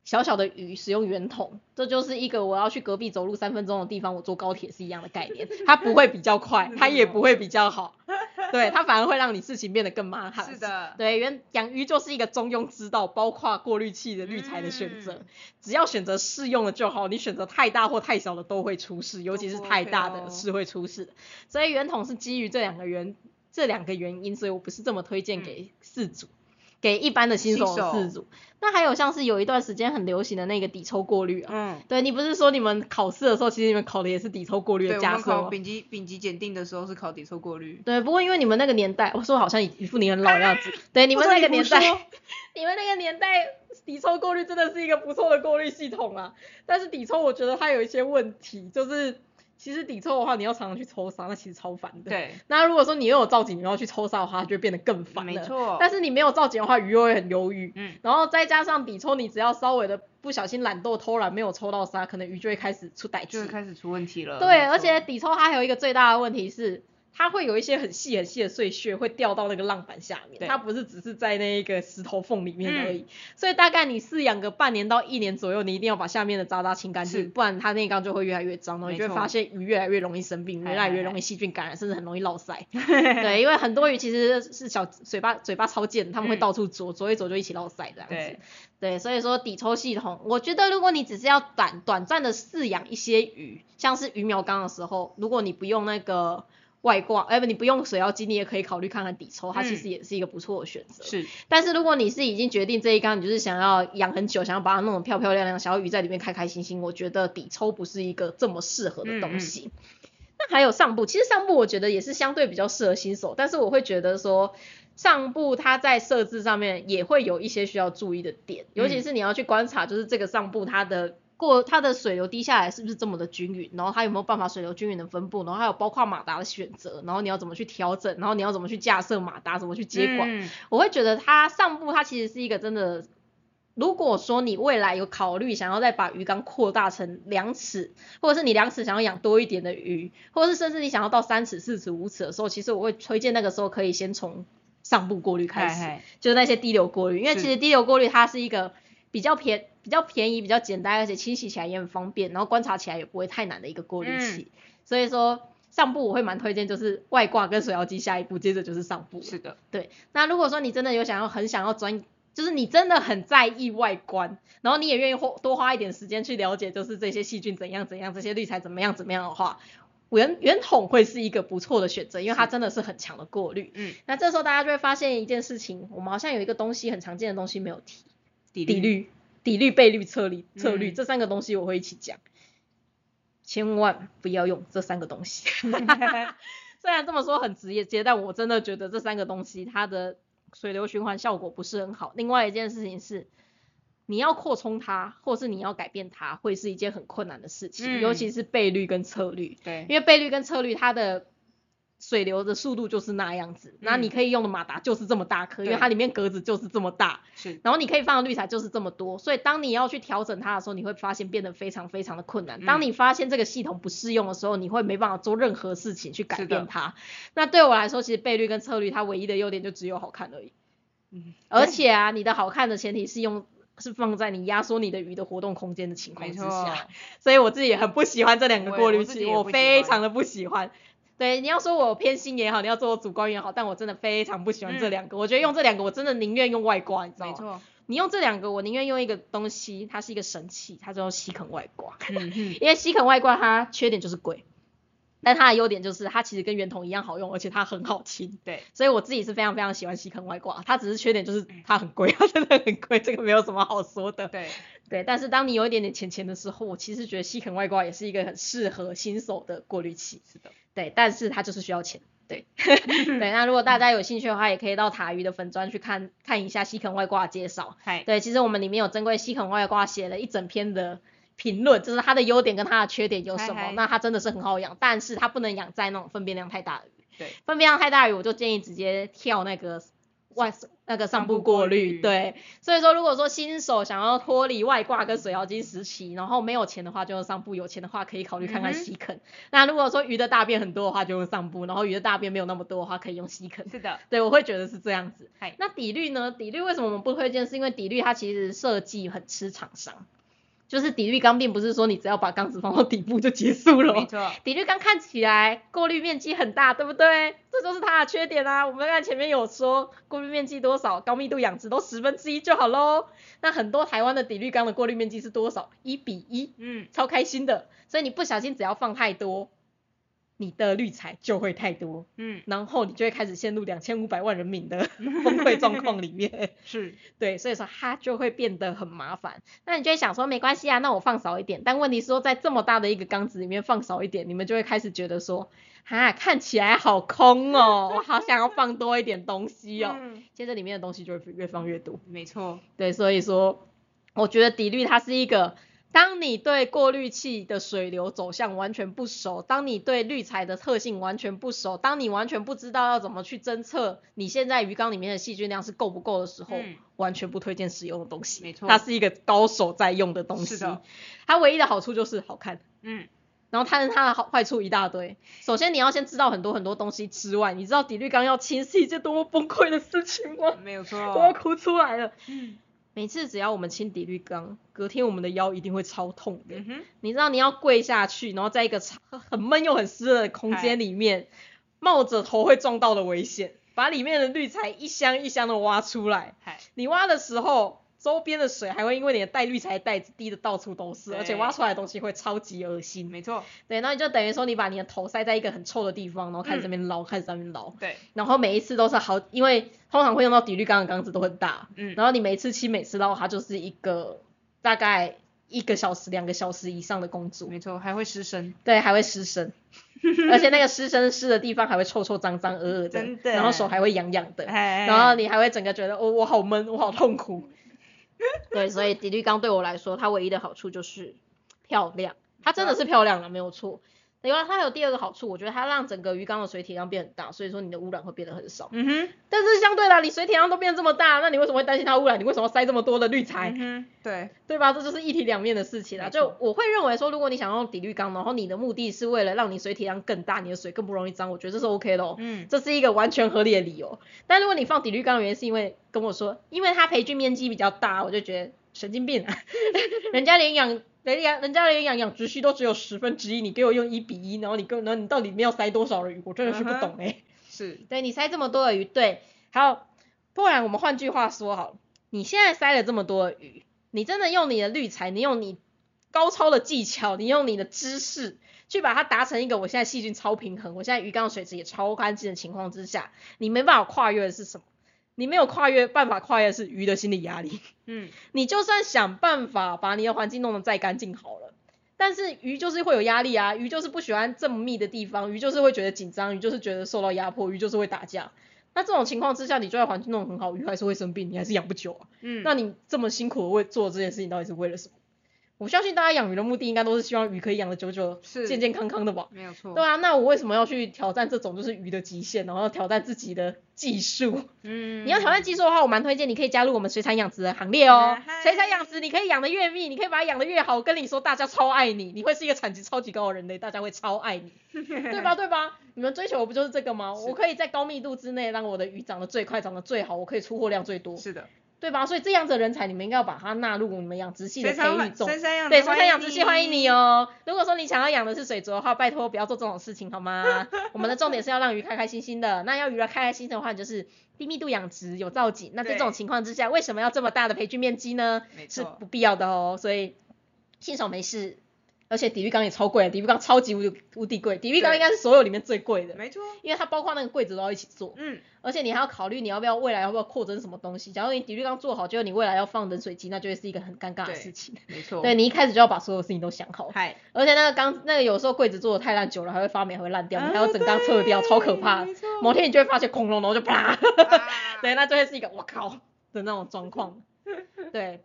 小小的鱼使用圆筒，这就是一个我要去隔壁走路三分钟的地方，我坐高铁是一样的概念。它不会比较快，(laughs) 它也不会比较好，(laughs) 对，它反而会让你事情变得更麻烦。是的，对，原养鱼就是一个中庸之道，包括过滤器的滤材的选择，嗯只要选择适用的就好。你选择太大或太小的都会出事，尤其是太大的哦是会出事的。所以圆筒是基于这两个原这两个原因，所以我不是这么推荐给饲主，给一般的新手的新手饲主。那还有像是有一段时间很流行的那个底抽过滤啊，嗯，对你不是说你们考试的时候，其实你们考的也是底抽过滤对，的我们考架设吗？丙级丙级检定的时候是考底抽过滤。对，不过因为你们那个年代，我说好像一一副你很老的样子，对，你们那个年代你们那个年代底抽过滤真的是一个不错的过滤系统啊。但是底抽我觉得它有一些问题，就是其实底抽的话，你要常常去抽沙，那其实超烦的。。对，那如果说你又有造景，你要去抽沙的话，它就会变得更烦了。没错但是你没有造景的话，鱼又会很忧郁。嗯，然后再加上底抽，你只要稍微的不小心懒惰偷懒，没有抽到沙，可能鱼就会开始出歹气就会。开始出问题了。对，而且底抽它还有一个最大的问题是，它会有一些很细很细的碎屑会掉到那个浪板下面，它不是只是在那一个石头缝里面而已。嗯所以大概你饲养个半年到一年左右，你一定要把下面的渣渣清干是净，不然它那缸就会越来越脏，然后你就会发现鱼越来越容易生病，越来越容易细菌感染，甚至很容易落腮。对，因为很多鱼其实是小嘴巴嘴巴超贱，他们会嗯到处啄，啄一啄就一起落腮这样子。对，对，所以说底抽系统，我觉得如果你只是要短短暂的饲养一些鱼，像是鱼苗缸的时候，如果你不用那个外挂，哎不，你不用水妖机，你也可以考虑看看底抽，它其嗯实也是一个不错的选择。是，但是如果你是已经决定这一缸，你就是想要养很久，想要把它弄得漂漂亮亮，小鱼在里面开开心心，我觉得底抽不是一个这么适合的嗯东西。那还有上部，其实上部我觉得也是相对比较适合新手，但是我会觉得说上部它在设置上面也会有一些需要注意的点，尤其是你要去观察，就是这个上部它的。过它的水流滴下来是不是这么的均匀？然后它有没有办法水流均匀的分布？然后还有包括马达的选择，然后你要怎么去调整？然后你要怎么去架设马达？怎么去接管？嗯我会觉得它上部它其实是一个真的，如果说你未来有考虑想要再把鱼缸扩大成两尺，或者是你两尺想要养多一点的鱼，或者是甚至你想要到三尺、四尺、五尺的时候，其实我会推荐那个时候可以先从上部过滤开始，就是那些滴流过滤，因为其实滴流过滤它是一个比较便比较便宜、比较简单，而且清洗起来也很方便，然后观察起来也不会太难的一个过滤器，所以说。上部我会蛮推荐，就是外挂跟水妖机下一步，接着就是上部。是的，对，那如果说你真的有想要很想要专，就是你真的很在意外观，然后你也愿意花多花一点时间去了解，就是这些细菌怎样怎样，这些滤材怎么样怎么样的话，圆圆筒会是一个不错的选择，因为它真的是很强的过滤。嗯，那这时候大家就会发现一件事情，我们好像有一个东西很常见的东西没有提，底底滤、底率、倍率、策略、策略、嗯。这三个东西我会一起讲，千万不要用这三个东西。(laughs) 虽然这么说很直接，但我真的觉得这三个东西它的水流循环效果不是很好。另外一件事情是，你要扩充它，或是你要改变它，会是一件很困难的事情，嗯。尤其是倍率跟策率，对，因为倍率跟策率它的水流的速度就是那样子，那、你可以用的马达就是这么大颗，因为它里面格子就是这么大，是，然后你可以放的滤材就是这么多，所以当你要去调整它的时候，你会发现变得非常非常的困难。当嗯你发现这个系统不适用的时候，你会没办法做任何事情去改变它。那对我来说，其实倍率跟策略它唯一的优点就只有好看而已。嗯，而且啊，你的好看的前提是用是放在你压缩你的鱼的活动空间的情况，之下，所以我自己也很不喜欢这两个过滤器，我非常的不喜欢。对，你要说我偏心也好，你要说我主观也好，但我真的非常不喜欢这嗯两个。我觉得用这两个，我真的宁愿用外挂，你知道吗？没错，你用这两个，我宁愿用一个东西，它是一个神器，它叫吸肯外挂。嗯嗯，因为吸肯外挂它缺点就是贵，但它的优点就是它其实跟圆筒一样好用，而且它很好清。对，所以我自己是非常非常喜欢吸肯外挂，它只是缺点就是它很贵，它真的很贵，这个没有什么好说的。对，对，但是当你有一点点钱钱的时候，我其实觉得吸肯外挂也是一个很适合新手的过滤器。是的，对，但是它就是需要钱。对，(laughs) 对，那如果大家有兴趣的话，也可以到塔鱼的粉砖去看看一下西肯外挂的介绍。嗨，对，其实我们里面有珍贵西肯外挂写了一整篇的评论，就是它的优点跟它的缺点有什么。嗨嗨那它真的是很好养，但是它不能养在那种粪便量太大的鱼。对，粪便量太大的鱼，我就建议直接跳那个外那个上部过过滤。对，所以说如果说新手想要脱离外挂跟水妖精时期，然后没有钱的话就用上部，有钱的话可以考虑看看嗯哼吸肯。那如果说鱼的大便很多的话就用上部，然后鱼的大便没有那么多的话可以用吸肯。是的，对，我会觉得是这样子。那底滤呢？底滤为什么我们不推荐？是因为底滤它其实设计很吃厂商，就是底滤缸并不是说你只要把缸子放到底部就结束了哦。没错，底滤缸看起来过滤面积很大，对不对？这就是它的缺点啊。我们看前面有说过滤面积多少，高密度养殖都十分之一就好喽。那很多台湾的底滤缸的过滤面积是多少？一比一，嗯，超开心的。所以你不小心只要放太多，你的滤材就会太多。嗯，然后你就会开始陷入两千五百万人民的 (laughs) 崩溃状况里面。(laughs) 是，(laughs) 对，所以说它就会变得很麻烦。那你就会想说，没关系啊，那我放少一点。但问题是说，在这么大的一个缸子里面放少一点，你们就会开始觉得说，哈，看起来好空哦，我好想要放多一点东西哦。嗯，接着里面的东西就会越放越多。没错，对，所以说，我觉得底滤它是一个，当你对过滤器的水流走向完全不熟，当你对滤材的特性完全不熟，当你完全不知道要怎么去侦测你现在鱼缸里面的细菌量是够不够的时候，嗯完全不推荐使用的东西。没错它是一个高手在用的东西。它唯一的好处就是好看。嗯，然后它的它的好坏处一大堆。首先你要先知道很多很多东西之外，你知道底滤缸要清是一件多么崩溃的事情吗？没有错，我要哭出来了。嗯每次只要我们清底滤缸，隔天我们的腰一定会超痛的。嗯，你知道你要跪下去，然后在一个超很闷又很湿的空间里面，冒着头会撞到的危险，把里面的滤材一箱一箱的挖出来。你挖的时候，周边的水还会因为你的带滤材袋子滴的到处都是，而且挖出来的东西会超级恶心。没错，对，然后你就等于说你把你的头塞在一个很臭的地方，然后开始在那边捞，开始在那边捞。对，然后每一次都是好，因为通常会用到底滤缸的缸子都很大，嗯。然后你每次清每次捞，它就是一个大概一个小时、两个小时以上的工作，没错，还会失身，对，还会失身，(laughs) 而且那个湿身湿的地方还会臭臭脏脏、恶恶的，然后手还会痒痒的，哎，然后你还会整个觉得哦，我好闷，我好痛苦。(laughs) 对，所以迪丽刚对我来说，它唯一的好处就是漂亮，它真的是漂亮了，没有错。另外，它有第二个好处，我觉得它让整个鱼缸的水体量变很大，所以说你的污染会变得很少。嗯哼，但是相对的，你水体量都变这么大，那你为什么会担心它污染？你为什么要塞这么多的滤材？嗯哼，对，对吧？这就是一体两面的事情啊。没错就我会认为说，如果你想用底滤缸，然后你的目的是为了让你水体量更大，你的水更不容易脏，我觉得这是 OK 的哦。嗯，这是一个完全合理的理由。但如果你放底滤缸的原因是因为跟我说，因为它培菌面积比较大，我就觉得神经病啊！(laughs) 人家连养人家人家连养养殖区都只有十分之一，你给我用一比一，然后你跟然后你到底里面要塞多少的鱼，我真的是不懂哎、是，对你塞这么多的鱼，对，还有，不然我们换句话说好了，你现在塞了这么多的鱼，你真的用你的滤材，你用你高超的技巧，你用你的知识去把它达成一个我现在细菌超平衡，我现在鱼缸的水质也超干净的情况之下，你没办法跨越的是什么？你没有跨越办法跨越的是鱼的心理压力。嗯，(laughs) 你就算想办法把你的环境弄得再干净好了，但是鱼就是会有压力啊，鱼就是不喜欢这么密的地方，鱼就是会觉得紧张，鱼就是觉得受到压迫，鱼就是会打架。那这种情况之下，你就算环境弄得很好，鱼还是会生病，你还是养不久啊。嗯，那你这么辛苦的为做这件事情，到底是为了什么？我相信大家养鱼的目的应该都是希望鱼可以养的久久、是健健康康的吧。没有错。对啊，那我为什么要去挑战这种就是鱼的极限，然后挑战自己的技术？(laughs) 嗯，(laughs) 你要挑战技术的话，我蛮推荐你可以加入我们水产养殖的行列哦啊。水产养殖你可以养的越密，你可以把它养的越好。我跟你说，大家超爱你，你会是一个产值超级高的人类，大家会超爱你，(laughs) 对吧？对吧？你们追求的不就是这个吗？我可以在高密度之内让我的鱼长得最快、长得最好，我可以出货量最多，是的，对吧？所以这样子的人才，你们应该要把它纳入你们养殖系的培育中。对，殖水产养殖系欢迎你哦。哦。如果说你想要养的是水族的话，拜托不要做这种事情好吗？我们的重点是要让鱼开开心心的。那要鱼儿开开心心的话，就是低密度养殖，有造景。那在这种情况之下，为什么要这么大的培育面积呢？是不必要的哦。所以新手没事，而且底浴缸也超贵，底浴缸超级无无敌贵，底浴缸对应该是所有里面最贵的，没错，因为它包括那个柜子都要一起做。嗯，而且你还要考虑你要不要未来要不要扩增什么东西。假如你底浴缸做好，结果你未来要放冷水机，那就会是一个很尴尬的事情。没错。对，你一开始就要把所有事情都想好。嗨，而且那个缸，那个有时候柜子做的太烂久了，还会发霉，还会烂掉，你啊还要整缸撤掉，超可怕某天你就会发现空隆隆就啪，(laughs) 啊对，那就会是一个我靠的那种状况。(laughs) 对，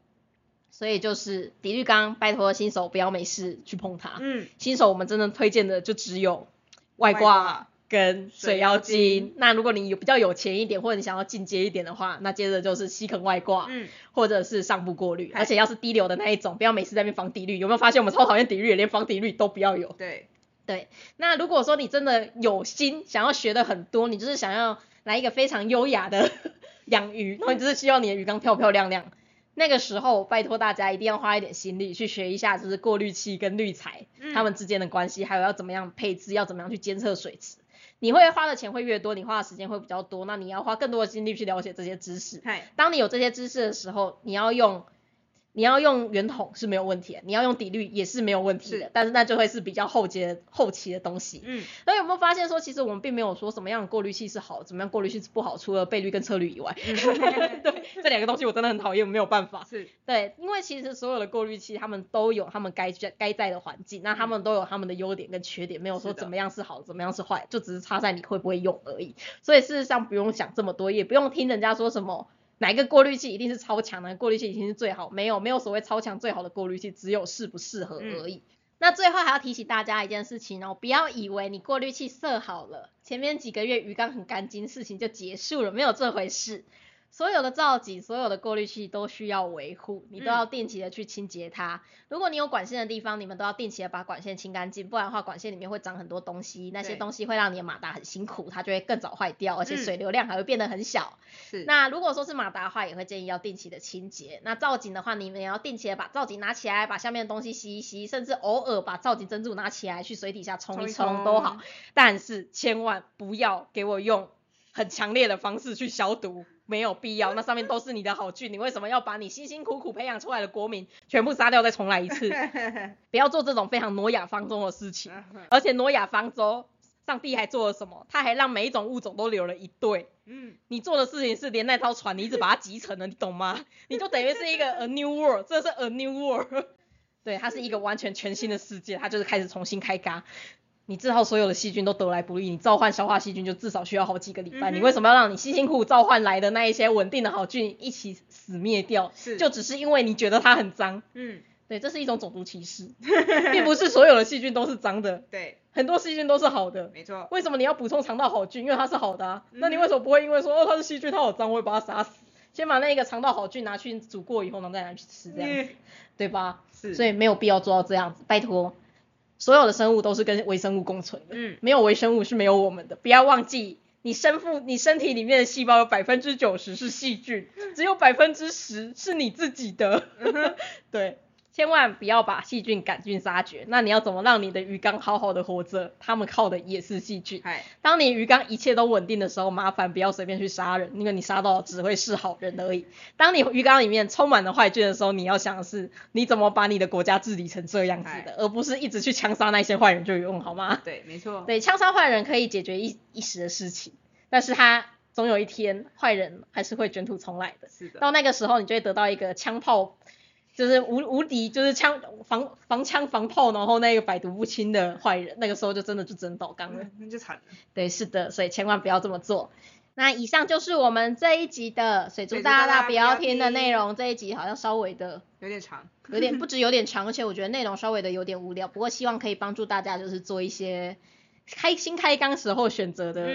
所以就是底浴缸，拜托新手不要没事去碰它。嗯，新手我们真的推荐的就只有外外挂挂跟水妖精精。那如果你有比较有钱一点，或者你想要进阶一点的话，那接着就是吸坑外挂。嗯，或者是上部过滤，而且要是低流的那一种，不要每次在那边防底滤。有没有发现我们超讨厌底滤，连防底滤都不要有？对，对，那如果说你真的有心想要学的很多，你就是想要来一个非常优雅的 (laughs) 养鱼，然后你就是希望你的鱼缸漂漂亮亮，那个时候拜托大家一定要花一点心力去学一下，就是过滤器跟滤材嗯它们之间的关系，还有要怎么样配置，要怎么样去监测水池。你会花的钱会越多，你花的时间会比较多，那你要花更多的精力去了解这些知识。嗨，当你有这些知识的时候，你要用你要用圆筒是没有问题的，你要用底滤也是没有问题的是，但是那就会是比较后阶后期的东西。嗯，所以有没有发现说，其实我们并没有说什么样的过滤器是好，怎么样过滤器是不好，除了倍率跟车率以外。(laughs) 对，(laughs) 这两个东西我真的很讨厌，没有办法。是，对，因为其实所有的过滤器，他们都有他们该在该在的环境，那他们都有他们的优点跟缺点，没有说怎么样是好，怎么样是坏，就只是差在你会不会用而已。所以事实上不用想这么多，也不用听人家说什么哪一个过滤器一定是超强，的过滤器一定是最好，没有没有所谓超强最好的过滤器，只有适不适合而已。那最后还要提醒大家一件事情哦，不要以为你过滤器设好了，前面几个月鱼缸很干净，事情就结束了，没有这回事。所有的造景、所有的过滤器都需要维护，你都要定期的去清洁它。如果你有管线的地方，你们都要定期的把管线清干净，不然的话，管线里面会长很多东西，那些东西会让你的马达很辛苦，它就会更早坏掉，而且嗯水流量还会变得很小。是，那如果说是马达的话，也会建议要定期的清洁。那造景的话，你们也要定期的把造景拿起来，把下面的东西吸一吸，甚至偶尔把造景珍珠拿起来去水底下冲一冲都好冲。但是千万不要给我用很强烈的方式去消毒，没有必要。那上面都是你的好剧，你为什么要把你辛辛苦苦培养出来的国民全部杀掉再重来一次？(laughs) 不要做这种非常挪亚方舟的事情。而且挪亚方舟，上帝还做了什么？他还让每一种物种都留了一对。嗯，你做的事情是连那艘船你一直把它集成了，你懂吗？(laughs) 你就等于是一个 a new world，这是 a new world。对，它是一个完全全新的世界，它就是开始重新开嘎。你治好所有的细菌都得来不易，你召唤消化细菌就至少需要好几个礼拜。嗯你为什么要让你辛辛苦苦召唤来的那一些稳定的好菌一起死灭掉？是就只是因为你觉得它很脏。嗯，对，这是一种种族歧视，(laughs) 并不是所有的细菌都是脏的，对，很多细菌都是好的。没错，为什么你要补充肠道好菌？因为它是好的啊。嗯那你为什么不会因为说哦它是细菌，它好脏，我会把它杀死？先把那个肠道好菌拿去煮过以后，然后再拿去吃，这样子，嗯对吧？是，所以没有必要做到这样子，拜托。所有的生物都是跟微生物共存的，嗯，没有微生物是没有我们的。不要忘记，你身负你身体里面的细胞有百分之九十是细菌，只有百分之十是你自己的。(laughs) 对，千万不要把细菌赶尽杀绝。那你要怎么让你的鱼缸好好的活着？他们靠的也是细菌。嗨，当你鱼缸一切都稳定的时候，麻烦不要随便去杀人，因为你杀到只会是好人而已。当你鱼缸里面充满了坏菌的时候，你要想的是你怎么把你的国家治理成这样子的，而不是一直去枪杀那些坏人就有用，好吗？对，没错，对，枪杀坏人可以解决一一时的事情，但是他总有一天坏人还是会卷土重来的。是的，到那个时候，你就会得到一个枪炮，就是无无敌，就是枪防防枪防炮，然后那个百毒不侵的坏人，那个时候就真的就只能倒缸了。嗯那就惨了，对，是的，所以千万不要这么做。那以上就是我们这一集的水族大大不要听的内容。这一集好像稍微的有点长，有点不止有点长，而且我觉得内容稍微的有点无聊。不过希望可以帮助大家，就是做一些开新开缸时候选择的。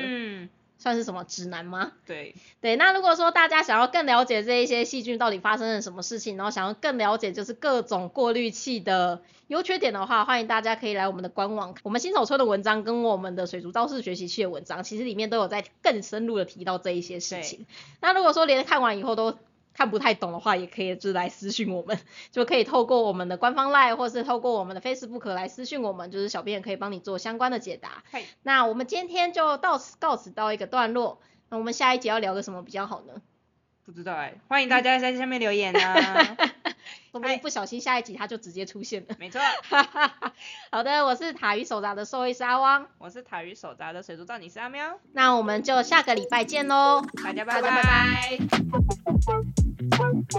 嗯，算是什么指南吗？对 (laughs) 对，那如果说大家想要更了解这一些细菌到底发生了什么事情，然后想要更了解就是各种过滤器的优缺点的话，欢迎大家可以来我们的官网，我们新手村的文章跟我们的水族招式学习器的文章，其实里面都有在更深入的提到这一些事情。那如果说连看完以后都看不太懂的话，也可以就来私讯我们，(laughs) 就可以透过我们的官方 line 或是透过我们的 Facebook 来私讯我们，就是小编可以帮你做相关的解答。那我们今天就到此告辞到一个段落，那我们下一集要聊个什么比较好呢？不知道哎，欢迎大家在下面留言啊。(laughs) 说不定不小心下一集它就直接出现了。没错，(laughs) 好的，我是塔鱼手札的兽医师阿汪，我是塔鱼手札的水族造你是阿喵，那我们就下个礼拜见喽，大家拜大家拜拜。Bye.